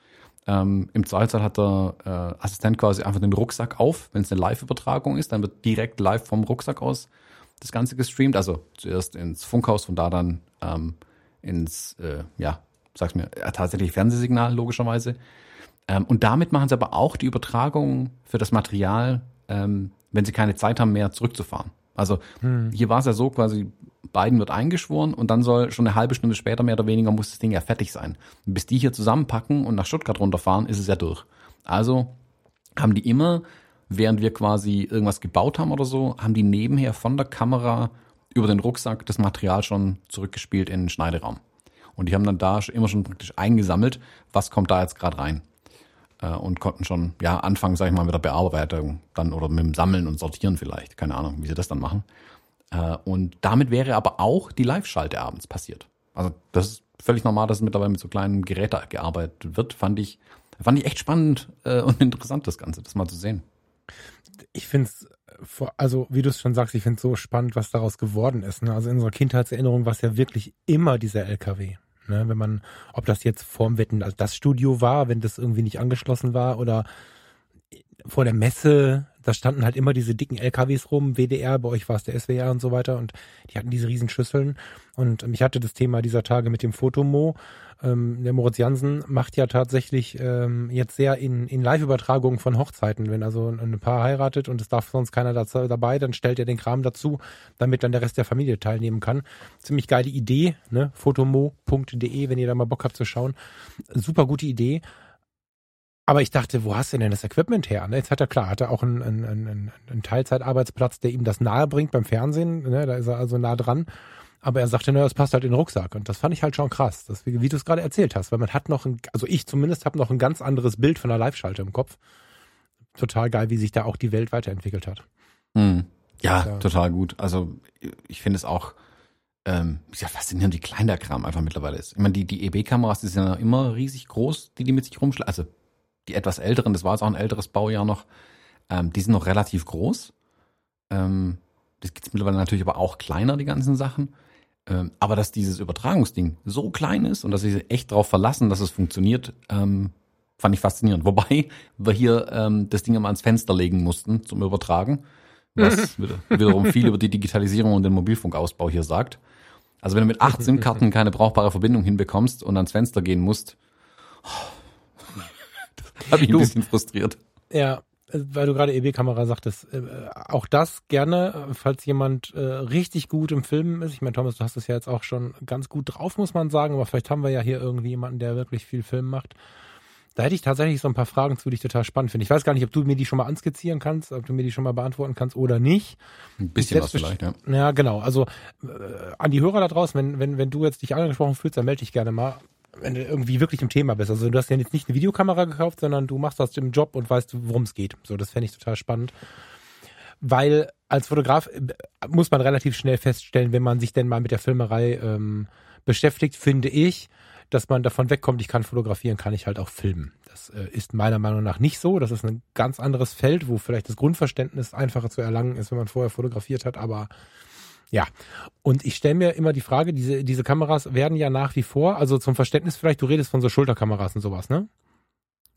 Ähm, Im Zweifelsfall hat der äh, Assistent quasi einfach den Rucksack auf, wenn es eine Live-Übertragung ist, dann wird direkt live vom Rucksack aus das Ganze gestreamt. Also zuerst ins Funkhaus, von da dann ähm, ins, äh, ja, sag's mir, äh, tatsächlich Fernsehsignal logischerweise. Ähm, und damit machen sie aber auch die Übertragung für das Material, ähm, wenn sie keine Zeit haben mehr zurückzufahren. Also hm. hier war es ja so quasi, Biden wird eingeschworen und dann soll schon eine halbe Stunde später mehr oder weniger muss das Ding ja fertig sein. Und bis die hier zusammenpacken und nach Stuttgart runterfahren, ist es ja durch. Also haben die immer, während wir quasi irgendwas gebaut haben oder so, haben die nebenher von der Kamera über den Rucksack das Material schon zurückgespielt in den Schneideraum. Und die haben dann da immer schon praktisch eingesammelt, was kommt da jetzt gerade rein und konnten schon ja anfangen, sag ich mal, mit der Bearbeitung dann oder mit dem Sammeln und Sortieren vielleicht. Keine Ahnung, wie sie das dann machen. Äh, und damit wäre aber auch die Live-Schalte abends passiert. Also das ist völlig normal, dass mittlerweile mit so kleinen Geräten gearbeitet wird. Fand ich, fand ich echt spannend äh, und interessant, das Ganze, das mal zu sehen. Ich finde es also wie du es schon sagst, ich finde es so spannend, was daraus geworden ist. Ne? Also in unserer Kindheitserinnerung war es ja wirklich immer dieser LKW. Ne? Wenn man, ob das jetzt vorm Wetten, also das Studio war, wenn das irgendwie nicht angeschlossen war oder vor der Messe, da standen halt immer diese dicken LKWs rum, WDR, bei euch war es der SWR und so weiter und die hatten diese riesen Schüsseln und ich hatte das Thema dieser Tage mit dem Fotomo ähm, der Moritz Jansen macht ja tatsächlich ähm, jetzt sehr in, in Live-Übertragungen von Hochzeiten. Wenn also ein Paar heiratet und es darf sonst keiner dazu, dabei, dann stellt er den Kram dazu, damit dann der Rest der Familie teilnehmen kann. Ziemlich geile Idee, ne? Fotomo.de, wenn ihr da mal Bock habt zu schauen. Super gute Idee. Aber ich dachte, wo hast du denn das Equipment her? Ne? Jetzt hat er klar, hat er auch einen, einen, einen, einen Teilzeitarbeitsplatz, der ihm das nahe bringt beim Fernsehen. Ne? Da ist er also nah dran. Aber er sagte, naja, das passt halt in den Rucksack. Und das fand ich halt schon krass, das, wie, wie du es gerade erzählt hast, weil man hat noch, ein, also ich zumindest habe noch ein ganz anderes Bild von der Live-Schalte im Kopf. Total geil, wie sich da auch die Welt weiterentwickelt hat. Mhm. Ja, ja, total gut. Also ich finde es auch ähm, ja faszinierend, wie klein der Kram einfach mittlerweile ist. Ich meine, die, die EB-Kameras, die sind ja immer riesig groß, die die mit sich rumschlagen. Also die etwas älteren, das war jetzt auch ein älteres Baujahr noch, ähm, die sind noch relativ groß. Ähm, das gibt's mittlerweile natürlich aber auch kleiner, die ganzen Sachen. Ähm, aber dass dieses Übertragungsding so klein ist und dass sie sich echt darauf verlassen, dass es funktioniert, ähm, fand ich faszinierend. Wobei wir hier ähm, das Ding immer ans Fenster legen mussten zum Übertragen, was wiederum viel über die Digitalisierung und den Mobilfunkausbau hier sagt. Also wenn du mit acht SIM-Karten keine brauchbare Verbindung hinbekommst und ans Fenster gehen musst, das habe ich ein Du. bisschen frustriert. Ja, äh, weil du gerade EB-Kamera sagtest, äh, auch das gerne, falls jemand äh, richtig gut im Filmen ist. Ich meine, Thomas, du hast es ja jetzt auch schon ganz gut drauf, muss man sagen, aber vielleicht haben wir ja hier irgendwie jemanden, der wirklich viel Film macht. Da hätte ich tatsächlich so ein paar Fragen zu, die ich total spannend finde. Ich weiß gar nicht, ob du mir die schon mal anskizzieren kannst, ob du mir die schon mal beantworten kannst oder nicht. Ein bisschen was vielleicht, ja. Ja, genau. Also äh, an die Hörer da draußen, wenn, wenn, wenn du jetzt dich angesprochen fühlst, dann melde dich gerne mal, wenn du irgendwie wirklich im Thema bist. Also du hast ja jetzt nicht eine Videokamera gekauft, sondern du machst das im Job und weißt, worum es geht. So, das fände ich total spannend. Weil als Fotograf äh, muss man relativ schnell feststellen, wenn man sich denn mal mit der Filmerei ähm, beschäftigt, finde ich, dass man davon wegkommt, ich kann fotografieren, kann ich halt auch filmen. Das äh, ist meiner Meinung nach nicht so. Das ist ein ganz anderes Feld, wo vielleicht das Grundverständnis einfacher zu erlangen ist, wenn man vorher fotografiert hat. Aber ja, und ich stelle mir immer die Frage, diese, diese Kameras werden ja nach wie vor, also zum Verständnis vielleicht, du redest von so Schulterkameras und sowas, ne?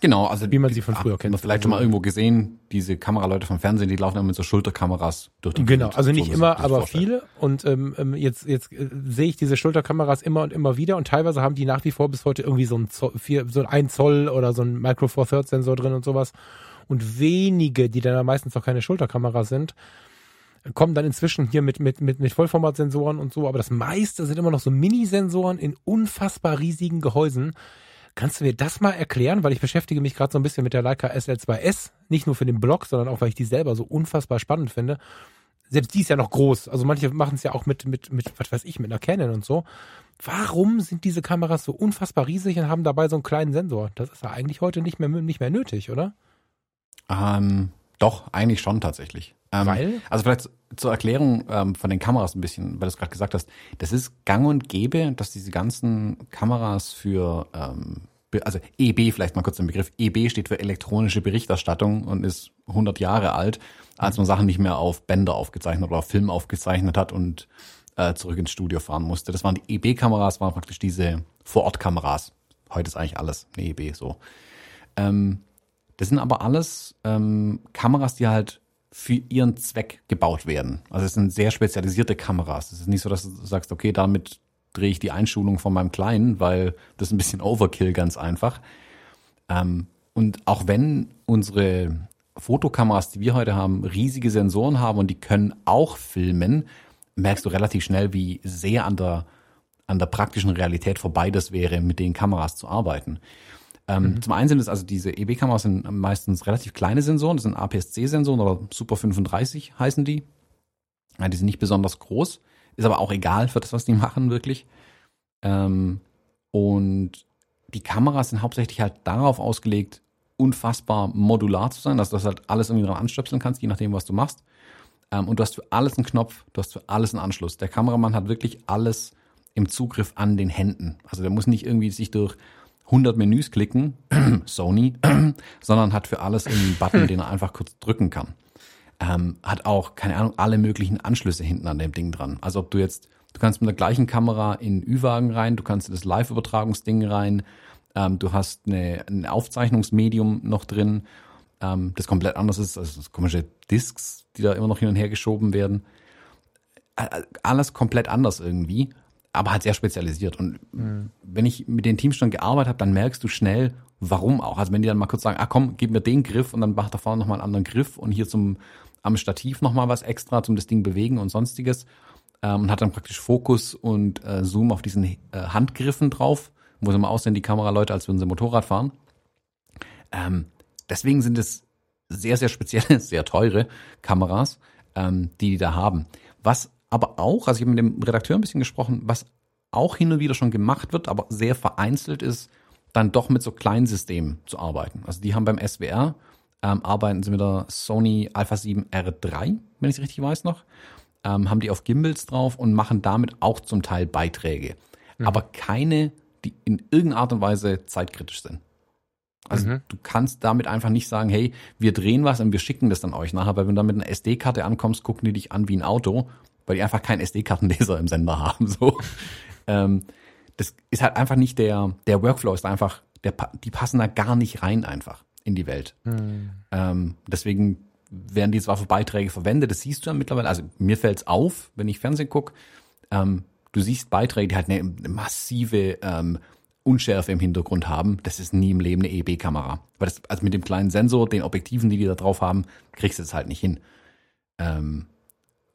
Genau, also Wie man sie von früher hat kennt. man vielleicht schon mal irgendwo gesehen, diese Kameraleute vom Fernsehen, die laufen immer mit so Schulterkameras durch die Genau, Gegend. also So nicht muss immer, aber vorstellen. viele. Und ähm, ähm, jetzt, jetzt äh, sehe ich diese Schulterkameras immer und immer wieder und teilweise haben die nach wie vor bis heute irgendwie so ein Zoll, vier, so ein Zoll oder so ein Micro Four Thirds Sensor drin und sowas. Und wenige, die dann meistens auch keine Schulterkamera sind, kommen dann inzwischen hier mit, mit, mit, mit Vollformatsensoren und so, aber das meiste sind immer noch so Mini-Sensoren in unfassbar riesigen Gehäusen. Kannst du mir das mal erklären? Weil ich beschäftige mich gerade so ein bisschen mit der Leica SL2S, nicht nur für den Blog, sondern auch, weil ich die selber so unfassbar spannend finde. Selbst die ist ja noch groß. Also manche machen es ja auch mit, mit, mit, was weiß ich, mit einer Canon und so. Warum sind diese Kameras so unfassbar riesig und haben dabei so einen kleinen Sensor? Das ist ja eigentlich heute nicht mehr, nicht mehr nötig, oder? Ähm, doch, eigentlich schon tatsächlich. Ähm, Weil? Also vielleicht zur Erklärung ähm, von den Kameras ein bisschen, weil du es gerade gesagt hast. Das ist gang und gäbe, dass diese ganzen Kameras für, ähm, also EB, vielleicht mal kurz den Begriff. EB steht für elektronische Berichterstattung und ist 100 Jahre alt, als man Sachen nicht mehr auf Bänder aufgezeichnet oder auf Film aufgezeichnet hat und äh, zurück ins Studio fahren musste. Das waren die EB-Kameras, waren praktisch diese Vorortkameras. Heute ist eigentlich alles eine EB so. Ähm, das sind aber alles ähm, Kameras, die halt für ihren Zweck gebaut werden. Also es sind sehr spezialisierte Kameras. Es ist nicht so, dass du sagst, okay, damit drehe ich die Einschulung von meinem Kleinen, weil das ist ein bisschen Overkill ganz einfach. Ähm, und auch wenn unsere Fotokameras, die wir heute haben, riesige Sensoren haben und die können auch filmen, merkst du relativ schnell, wie sehr an der, an der praktischen Realität vorbei das wäre, mit den Kameras zu arbeiten. Ähm, Zum einen sind es also diese EB-Kameras sind meistens relativ kleine Sensoren, das sind APS-C-Sensoren oder Super 35 heißen die. Ja, die sind nicht besonders groß, ist aber auch egal für das, was die machen, wirklich. Ähm, und die Kameras sind hauptsächlich halt darauf ausgelegt, unfassbar modular zu sein, dass du das halt alles irgendwie dran anstöpseln kannst, je nachdem, was du machst. Ähm, und du hast für alles einen Knopf, du hast für alles einen Anschluss. Der Kameramann hat wirklich alles im Zugriff an den Händen. Also der muss nicht irgendwie sich durch 100 Menüs klicken, Sony, sondern hat für alles einen Button, den er einfach kurz drücken kann. Ähm, hat auch, keine Ahnung, alle möglichen Anschlüsse hinten an dem Ding dran. Also ob du jetzt, du kannst mit der gleichen Kamera in Ü-Wagen rein, du kannst in das Live-Übertragungsding rein, ähm, du hast eine, ein Aufzeichnungsmedium noch drin, ähm, das komplett anders ist, also komische Discs, die da immer noch hin und her geschoben werden. Ä- Alles komplett anders irgendwie, aber halt sehr spezialisiert. Und wenn ich mit den Teams schon gearbeitet habe, dann merkst du schnell, warum auch. Also wenn die dann mal kurz sagen, ah komm, gib mir den Griff und dann macht da vorne nochmal einen anderen Griff und hier zum am Stativ nochmal was extra zum das Ding bewegen und sonstiges. Ähm, und hat dann praktisch Fokus und äh, Zoom auf diesen äh, Handgriffen drauf, wo sie mal aussehen, die Kameraleute, als würden sie Motorrad fahren. Ähm, deswegen sind es sehr, sehr spezielle, sehr teure Kameras, ähm, die die da haben. Was aber auch, also ich habe mit dem Redakteur ein bisschen gesprochen, was auch hin und wieder schon gemacht wird, aber sehr vereinzelt ist, dann doch mit so kleinen Systemen zu arbeiten. Also die haben beim SWR, ähm, arbeiten sie mit der Sony Alpha 7 R3, wenn ich es richtig weiß noch, ähm, haben die auf Gimbals drauf und machen damit auch zum Teil Beiträge. Aber keine, die in irgendeiner Art und Weise zeitkritisch sind. Also Mhm. du kannst damit einfach nicht sagen, hey, wir drehen was und wir schicken das dann euch nachher, weil wenn du dann mit einer SD-Karte ankommst, gucken die dich an wie ein Auto, weil die einfach keinen SD-Kartenleser im Sender haben. So. ähm, das ist halt einfach nicht der, der Workflow ist einfach, der, die passen da gar nicht rein einfach in die Welt. Ähm, deswegen werden die zwar für Beiträge verwendet, das siehst du ja mittlerweile, also mir fällt's auf, wenn ich Fernsehen guck, ähm, du siehst Beiträge, die halt eine massive ähm, Unschärfe im Hintergrund haben. Das ist nie im Leben eine EB-Kamera. Weil das, also mit dem kleinen Sensor, den Objektiven, die die da drauf haben, kriegst du das halt nicht hin. Ähm,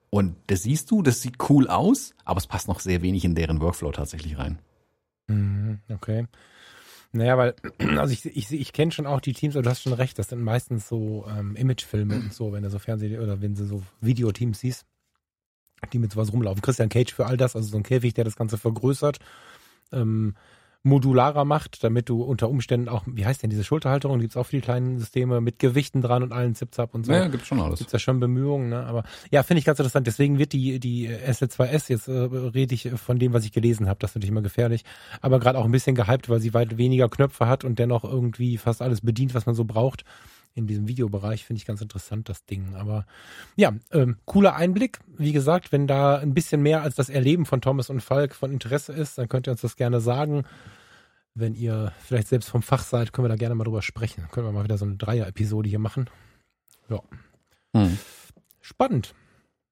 und das siehst du, das sieht cool aus, aber es passt noch sehr wenig in deren Workflow tatsächlich rein. Mhm, okay. Naja, weil, also ich, ich, ich kenne schon auch die Teams, aber du hast schon recht, das sind meistens so ähm, Imagefilme und so, wenn du so Fernseh- oder wenn du so Videoteams siehst, die mit sowas rumlaufen. Christian Cage für all das, also so ein Käfig, der das Ganze vergrößert. Ähm, modularer macht, damit du unter Umständen auch, wie heißt denn diese Schulterhalterung, gibt's auch für die kleinen Systeme mit Gewichten dran und allen Zipzap und so. Ja, gibt's schon alles. Gibt's ja schon Bemühungen, ne? Aber ja, finde ich ganz interessant. Deswegen wird die die SL2S jetzt äh, rede ich von dem, was ich gelesen habe. Das ist natürlich immer gefährlich, aber gerade auch ein bisschen gehypt, weil sie weit weniger Knöpfe hat und dennoch irgendwie fast alles bedient, was man so braucht. In diesem Videobereich finde ich ganz interessant das Ding. Aber ja, ähm, cooler Einblick. Wie gesagt, wenn da ein bisschen mehr als das Erleben von Thomas und Falk von Interesse ist, dann könnt ihr uns das gerne sagen wenn ihr vielleicht selbst vom Fach seid, können wir da gerne mal drüber sprechen. Können wir mal wieder so eine Dreier-Episode hier machen. Ja. Hm. Spannend.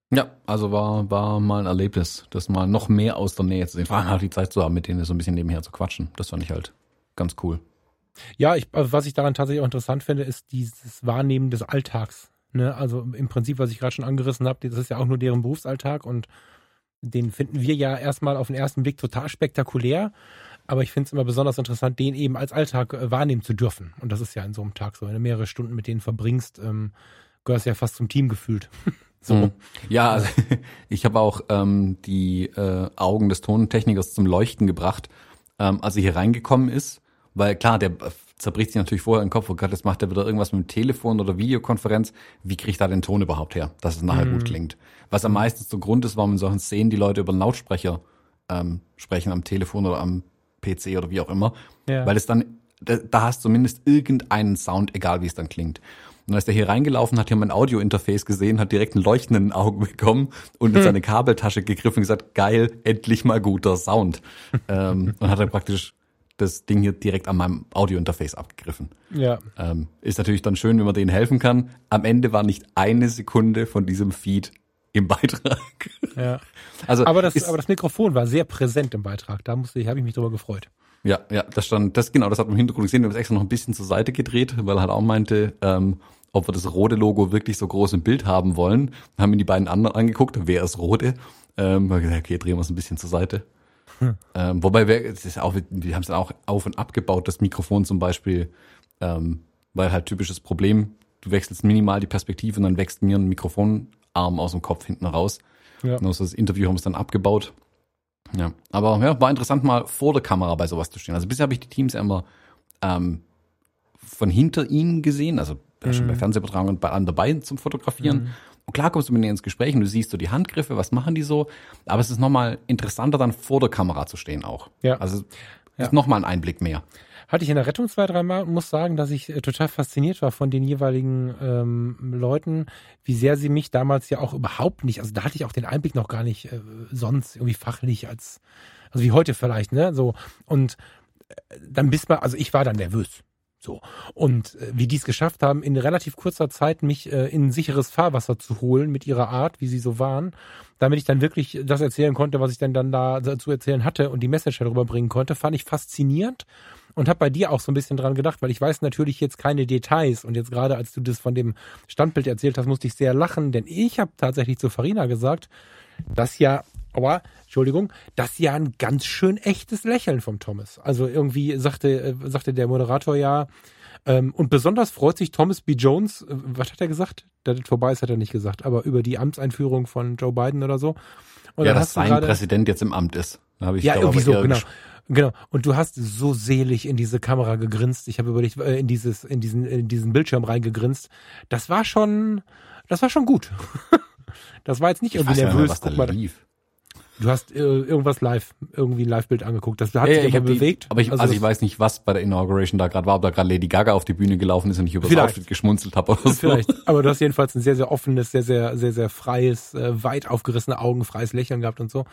Ja, also war, war mal ein Erlebnis, das mal noch mehr aus der Nähe zu sehen. Vor allem halt die Zeit zu haben, mit denen so ein bisschen nebenher zu quatschen. Das fand ich halt ganz cool. Ja, ich, also was ich daran tatsächlich auch interessant finde, ist dieses Wahrnehmen des Alltags. Ne? Also im Prinzip, was ich gerade schon angerissen habe, das ist ja auch nur deren Berufsalltag und den finden wir ja erstmal auf den ersten Blick total spektakulär. Aber ich finde es immer besonders interessant, den eben als Alltag äh, wahrnehmen zu dürfen. Und das ist ja in so einem Tag so. Wenn du mehrere Stunden mit denen verbringst, ähm, gehörst ja fast zum Team gefühlt. so. Mhm. Ja, also, ich habe auch ähm, die äh, Augen des Tontechnikers zum Leuchten gebracht, ähm, als er hier reingekommen ist. Weil klar, der zerbricht sich natürlich vorher im Kopf, oh Gott, jetzt macht er wieder irgendwas mit dem Telefon oder Videokonferenz. Wie kriegt er den Ton überhaupt her, dass es nachher mhm. gut klingt? Was am meisten so Grund ist, warum in solchen Szenen die Leute über einen Lautsprecher ähm, sprechen am Telefon oder am PC oder wie auch immer, ja. weil es dann, da, da hast du zumindest irgendeinen Sound, egal wie es dann klingt. Und als der hier reingelaufen hat, hier mein Audio-Interface gesehen, hat direkt einen leuchtenden Augen bekommen und in hm. seine Kabeltasche gegriffen und gesagt, geil, endlich mal guter Sound. ähm, und hat dann praktisch das Ding hier direkt an meinem Audio-Interface abgegriffen. Ja. Ähm, ist natürlich dann schön, wenn man denen helfen kann. Am Ende war nicht eine Sekunde von diesem Feed im Beitrag. Ja. Also aber das, ist, aber das Mikrofon war sehr präsent im Beitrag. Da musste ich, habe ich mich drüber gefreut. Ja, ja, das stand, das genau, das hat man im Hintergrund gesehen. Wir haben es extra noch ein bisschen zur Seite gedreht, weil er halt auch meinte, ähm, ob wir das rote Logo wirklich so groß im Bild haben wollen. Haben ihn die beiden anderen angeguckt, wer ist rote? Ähm, gesagt, okay, drehen wir es ein bisschen zur Seite. Hm. Ähm, wobei wir, es ist auch, wir haben es dann auch auf und abgebaut, das Mikrofon zum Beispiel, ähm, weil halt typisches Problem, du wechselst minimal die Perspektive und dann wächst mir ein Mikrofon Arm aus dem Kopf hinten raus. Ja. Und aus das Interview haben wir es dann abgebaut. Ja, aber ja, war interessant mal vor der Kamera bei sowas zu stehen. Also bisher habe ich die Teams immer ähm, von hinter ihnen gesehen, also mhm. schon bei mhm. Fernsehübertragungen bei an dabei zum Fotografieren. Mhm. Und klar kommst du mit denen ins Gespräch und du siehst so die Handgriffe, was machen die so. Aber es ist nochmal interessanter, dann vor der Kamera zu stehen auch. Ja. Also ja. ist nochmal ein Einblick mehr. Hatte ich in der Rettung zwei, dreimal und muss sagen, dass ich äh, total fasziniert war von den jeweiligen ähm, Leuten, wie sehr sie mich damals ja auch überhaupt nicht, also da hatte ich auch den Einblick noch gar nicht äh, sonst irgendwie fachlich als, also wie heute vielleicht, ne? So. Und äh, dann bist man, also ich war dann nervös. So. Und äh, wie die es geschafft haben, in relativ kurzer Zeit mich äh, in sicheres Fahrwasser zu holen mit ihrer Art, wie sie so waren, damit ich dann wirklich das erzählen konnte, was ich denn dann da zu erzählen hatte und die Message darüber bringen konnte, fand ich faszinierend und habe bei dir auch so ein bisschen dran gedacht, weil ich weiß natürlich jetzt keine Details und jetzt gerade als du das von dem Standbild erzählt hast, musste ich sehr lachen, denn ich habe tatsächlich zu Farina gesagt, dass ja, aber Entschuldigung, das ja ein ganz schön echtes Lächeln vom Thomas. Also irgendwie sagte äh, sagte der Moderator ja ähm, und besonders freut sich Thomas B. Jones, äh, was hat er gesagt? Da das vorbei ist, hat er nicht gesagt, aber über die Amtseinführung von Joe Biden oder so. Und ja, dass sein grade, Präsident jetzt im Amt ist. Da ich ja, irgendwie so, genau. Genau. Und du hast so selig in diese Kamera gegrinst. Ich habe über dich äh, in dieses, in diesen, in diesen Bildschirm reingegrinst. Das war schon, das war schon gut. das war jetzt nicht irgendwie nervös. Guck mal, lief. Du hast äh, irgendwas live, irgendwie ein Live-Bild angeguckt. Das hat ja, sich ja, aber bewegt. Die, aber ich, also, also ich weiß nicht, was bei der Inauguration da gerade war, ob da gerade Lady Gaga auf die Bühne gelaufen ist und ich über das Outfit geschmunzelt habe oder so. Vielleicht. Aber du hast jedenfalls ein sehr, sehr offenes, sehr, sehr, sehr, sehr freies, äh, weit aufgerissene Augen, freies Lächeln gehabt und so.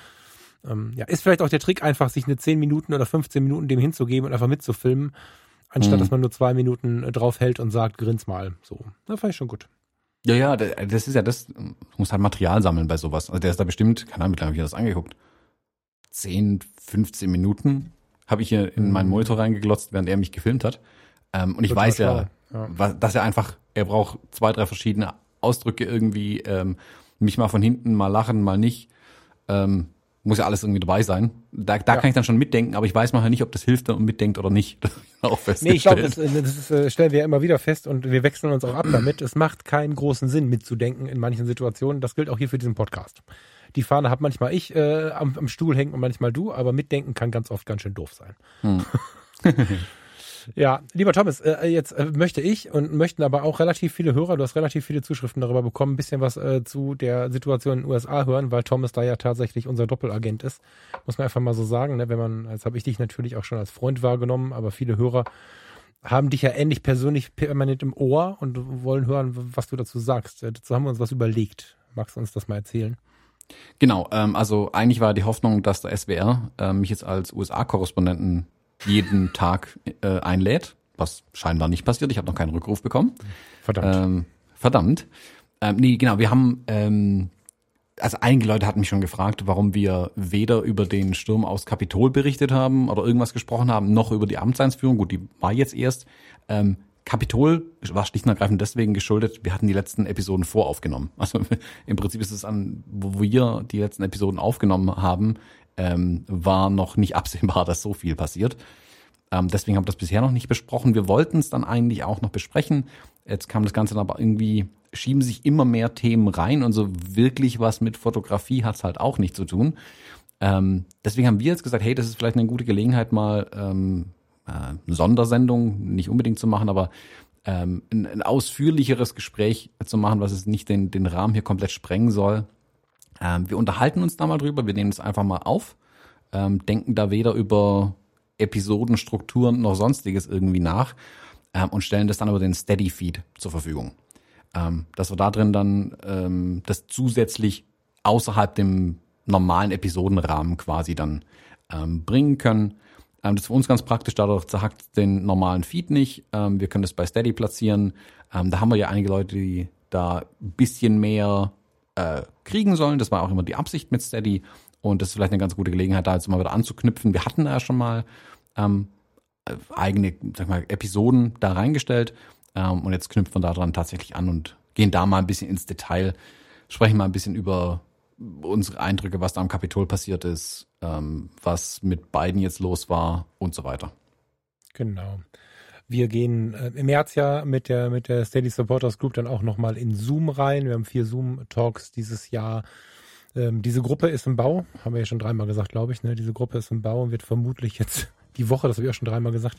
Ähm, ja, ist vielleicht auch der Trick, einfach sich eine 10 Minuten oder 15 Minuten dem hinzugeben und einfach mitzufilmen, anstatt mhm. dass man nur zwei Minuten äh, drauf hält und sagt, grins mal. So. Da fand ich schon gut. Ja, ja, das ist ja das, muss halt Material sammeln bei sowas. Also der ist da bestimmt, keine Ahnung, wie lange habe ich das angeguckt? 10, 15 Minuten habe ich hier in meinen Monitor reingeglotzt, während er mich gefilmt hat. Ähm, und ich Total weiß ja, ja. dass er einfach, er braucht zwei, drei verschiedene Ausdrücke irgendwie, ähm, mich mal von hinten, mal lachen, mal nicht. Ähm, muss ja alles irgendwie dabei sein. Da, da Ja. kann ich dann schon mitdenken, aber ich weiß manchmal nicht, ob das hilft und mitdenkt oder nicht. Das auch Nee, ich glaube, das, das ist, äh, stellen wir ja immer wieder fest und wir wechseln uns auch ab damit. Es macht keinen großen Sinn mitzudenken in manchen Situationen. Das gilt auch hier für diesen Podcast. Die Fahne hat manchmal ich äh, am, am Stuhl hängen und manchmal du, aber mitdenken kann ganz oft ganz schön doof sein. ja, lieber Thomas, äh, jetzt äh, möchte ich und möchten aber auch relativ viele Hörer, du hast relativ viele Zuschriften darüber bekommen, ein bisschen was äh, zu der Situation in den USA hören, weil Thomas da ja tatsächlich unser Doppelagent ist. Muss man einfach mal so sagen, ne? wenn man, jetzt habe ich dich natürlich auch schon als Freund wahrgenommen, aber viele Hörer haben dich ja ähnlich persönlich permanent im Ohr und wollen hören, was du dazu sagst. Äh, Dazu haben wir uns was überlegt. Magst du uns das mal erzählen? Genau, ähm, also eigentlich war die Hoffnung, dass der SWR ähm, mich jetzt als USA-Korrespondenten jeden Tag äh, einlädt, was scheinbar nicht passiert. Ich habe noch keinen Rückruf bekommen. Verdammt. Ähm, verdammt. Ähm, nee, genau, wir haben, ähm, also einige Leute hatten mich schon gefragt, warum wir weder über den Sturm aus Kapitol berichtet haben oder irgendwas gesprochen haben, noch über die Amtseinsführung. Gut, die war jetzt erst. Ähm, Kapitol war schlicht und ergreifend deswegen geschuldet, wir hatten die letzten Episoden voraufgenommen. Also im Prinzip ist es an, wo wir die letzten Episoden aufgenommen haben, ähm, war noch nicht absehbar, dass so viel passiert. Ähm, deswegen haben wir das bisher noch nicht besprochen. Wir wollten es dann eigentlich auch noch besprechen. Jetzt kam das Ganze aber irgendwie, schieben sich immer mehr Themen rein und so wirklich was mit Fotografie hat es halt auch nicht zu tun. Ähm, deswegen haben wir jetzt gesagt, hey, das ist vielleicht eine gute Gelegenheit, mal ähm, äh, Sondersendung nicht unbedingt zu machen, aber ähm, ein, ein ausführlicheres Gespräch zu machen, was es nicht den, den Rahmen hier komplett sprengen soll. Ähm, wir unterhalten uns da mal drüber, wir nehmen es einfach mal auf, ähm, denken da weder über Episodenstrukturen noch sonstiges irgendwie nach ähm, und stellen das dann über den Steady-Feed zur Verfügung. Ähm, dass wir da drin dann ähm, das zusätzlich außerhalb dem normalen Episodenrahmen quasi dann ähm, bringen können. Das ist für uns ganz praktisch, dadurch zerhackt den normalen Feed nicht. Wir können das bei Steady platzieren. Da haben wir ja einige Leute, die da ein bisschen mehr äh, kriegen sollen. Das war auch immer die Absicht mit Steady. Und das ist vielleicht eine ganz gute Gelegenheit, da jetzt mal wieder anzuknüpfen. Wir hatten ja schon mal ähm, äh, eigene, sag mal, Episoden da reingestellt. Ähm, und jetzt knüpfen wir da dran tatsächlich an und gehen da mal ein bisschen ins Detail, sprechen mal ein bisschen über unsere Eindrücke, was da am Kapitol passiert ist, ähm, was mit beiden jetzt los war und so weiter. Genau. Wir gehen äh, im März ja mit der, mit der Steady Supporters Group dann auch nochmal in Zoom rein. Wir haben vier Zoom-Talks dieses Jahr. Ähm, diese Gruppe ist im Bau, haben wir ja schon dreimal gesagt, glaube ich. Ne? Diese Gruppe ist im Bau und wird vermutlich jetzt die Woche, das habe ich auch schon dreimal gesagt,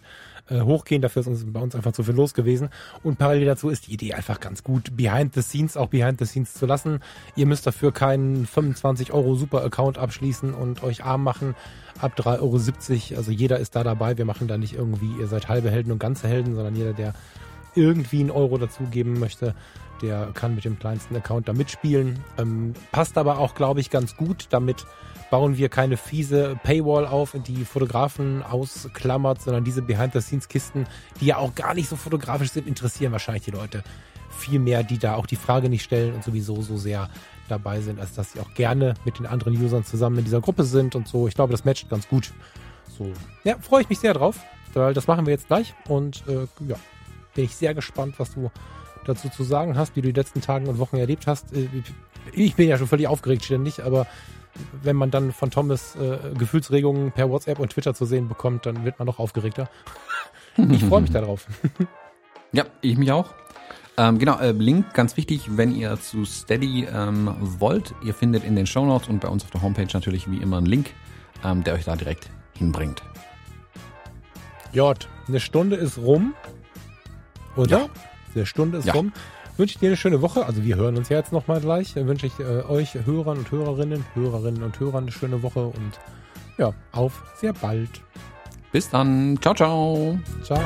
äh, hochgehen. Dafür ist uns bei uns einfach zu viel los gewesen. Und parallel dazu ist die Idee einfach ganz gut, behind the scenes auch behind the scenes zu lassen. Ihr müsst dafür keinen 25 Euro Super-Account abschließen und euch arm machen. Ab 3,70 Euro, also jeder ist da dabei. Wir machen da nicht irgendwie, ihr seid halbe Helden und ganze Helden, sondern jeder, der irgendwie einen Euro dazugeben möchte, der kann mit dem kleinsten Account da mitspielen. Ähm, passt aber auch, glaube ich, ganz gut. Damit bauen wir keine fiese Paywall auf, die Fotografen ausklammert, sondern diese Behind-the-Scenes-Kisten, die ja auch gar nicht so fotografisch sind, interessieren wahrscheinlich die Leute viel mehr, die da auch die Frage nicht stellen und sowieso so sehr dabei sind, als dass sie auch gerne mit den anderen Usern zusammen in dieser Gruppe sind und so. Ich glaube, das matcht ganz gut. So, ja, freue ich mich sehr drauf, weil das machen wir jetzt gleich und äh, ja, bin ich sehr gespannt, was du dazu zu sagen hast, wie du die letzten Tage und Wochen erlebt hast. Äh, Ich bin ja schon völlig aufgeregt ständig, aber wenn man dann von Thomas äh, Gefühlsregungen per WhatsApp und Twitter zu sehen bekommt, dann wird man noch aufgeregter. Ich freue mich darauf. Ja, ich mich auch. Ähm, genau, äh, Link, ganz wichtig, wenn ihr zu Steady ähm, wollt, ihr findet in den Shownotes und bei uns auf der Homepage natürlich wie immer einen Link, ähm, der euch da direkt hinbringt. J, eine Stunde ist rum. Oder? Ja. Eine Stunde ist Ja. rum. Wünsche ich dir eine schöne Woche. Also wir hören uns ja jetzt nochmal gleich. Dann wünsche ich äh, euch Hörern und Hörerinnen, Hörerinnen und Hörern eine schöne Woche und ja, auf sehr bald. Bis dann. Ciao, ciao. Ciao.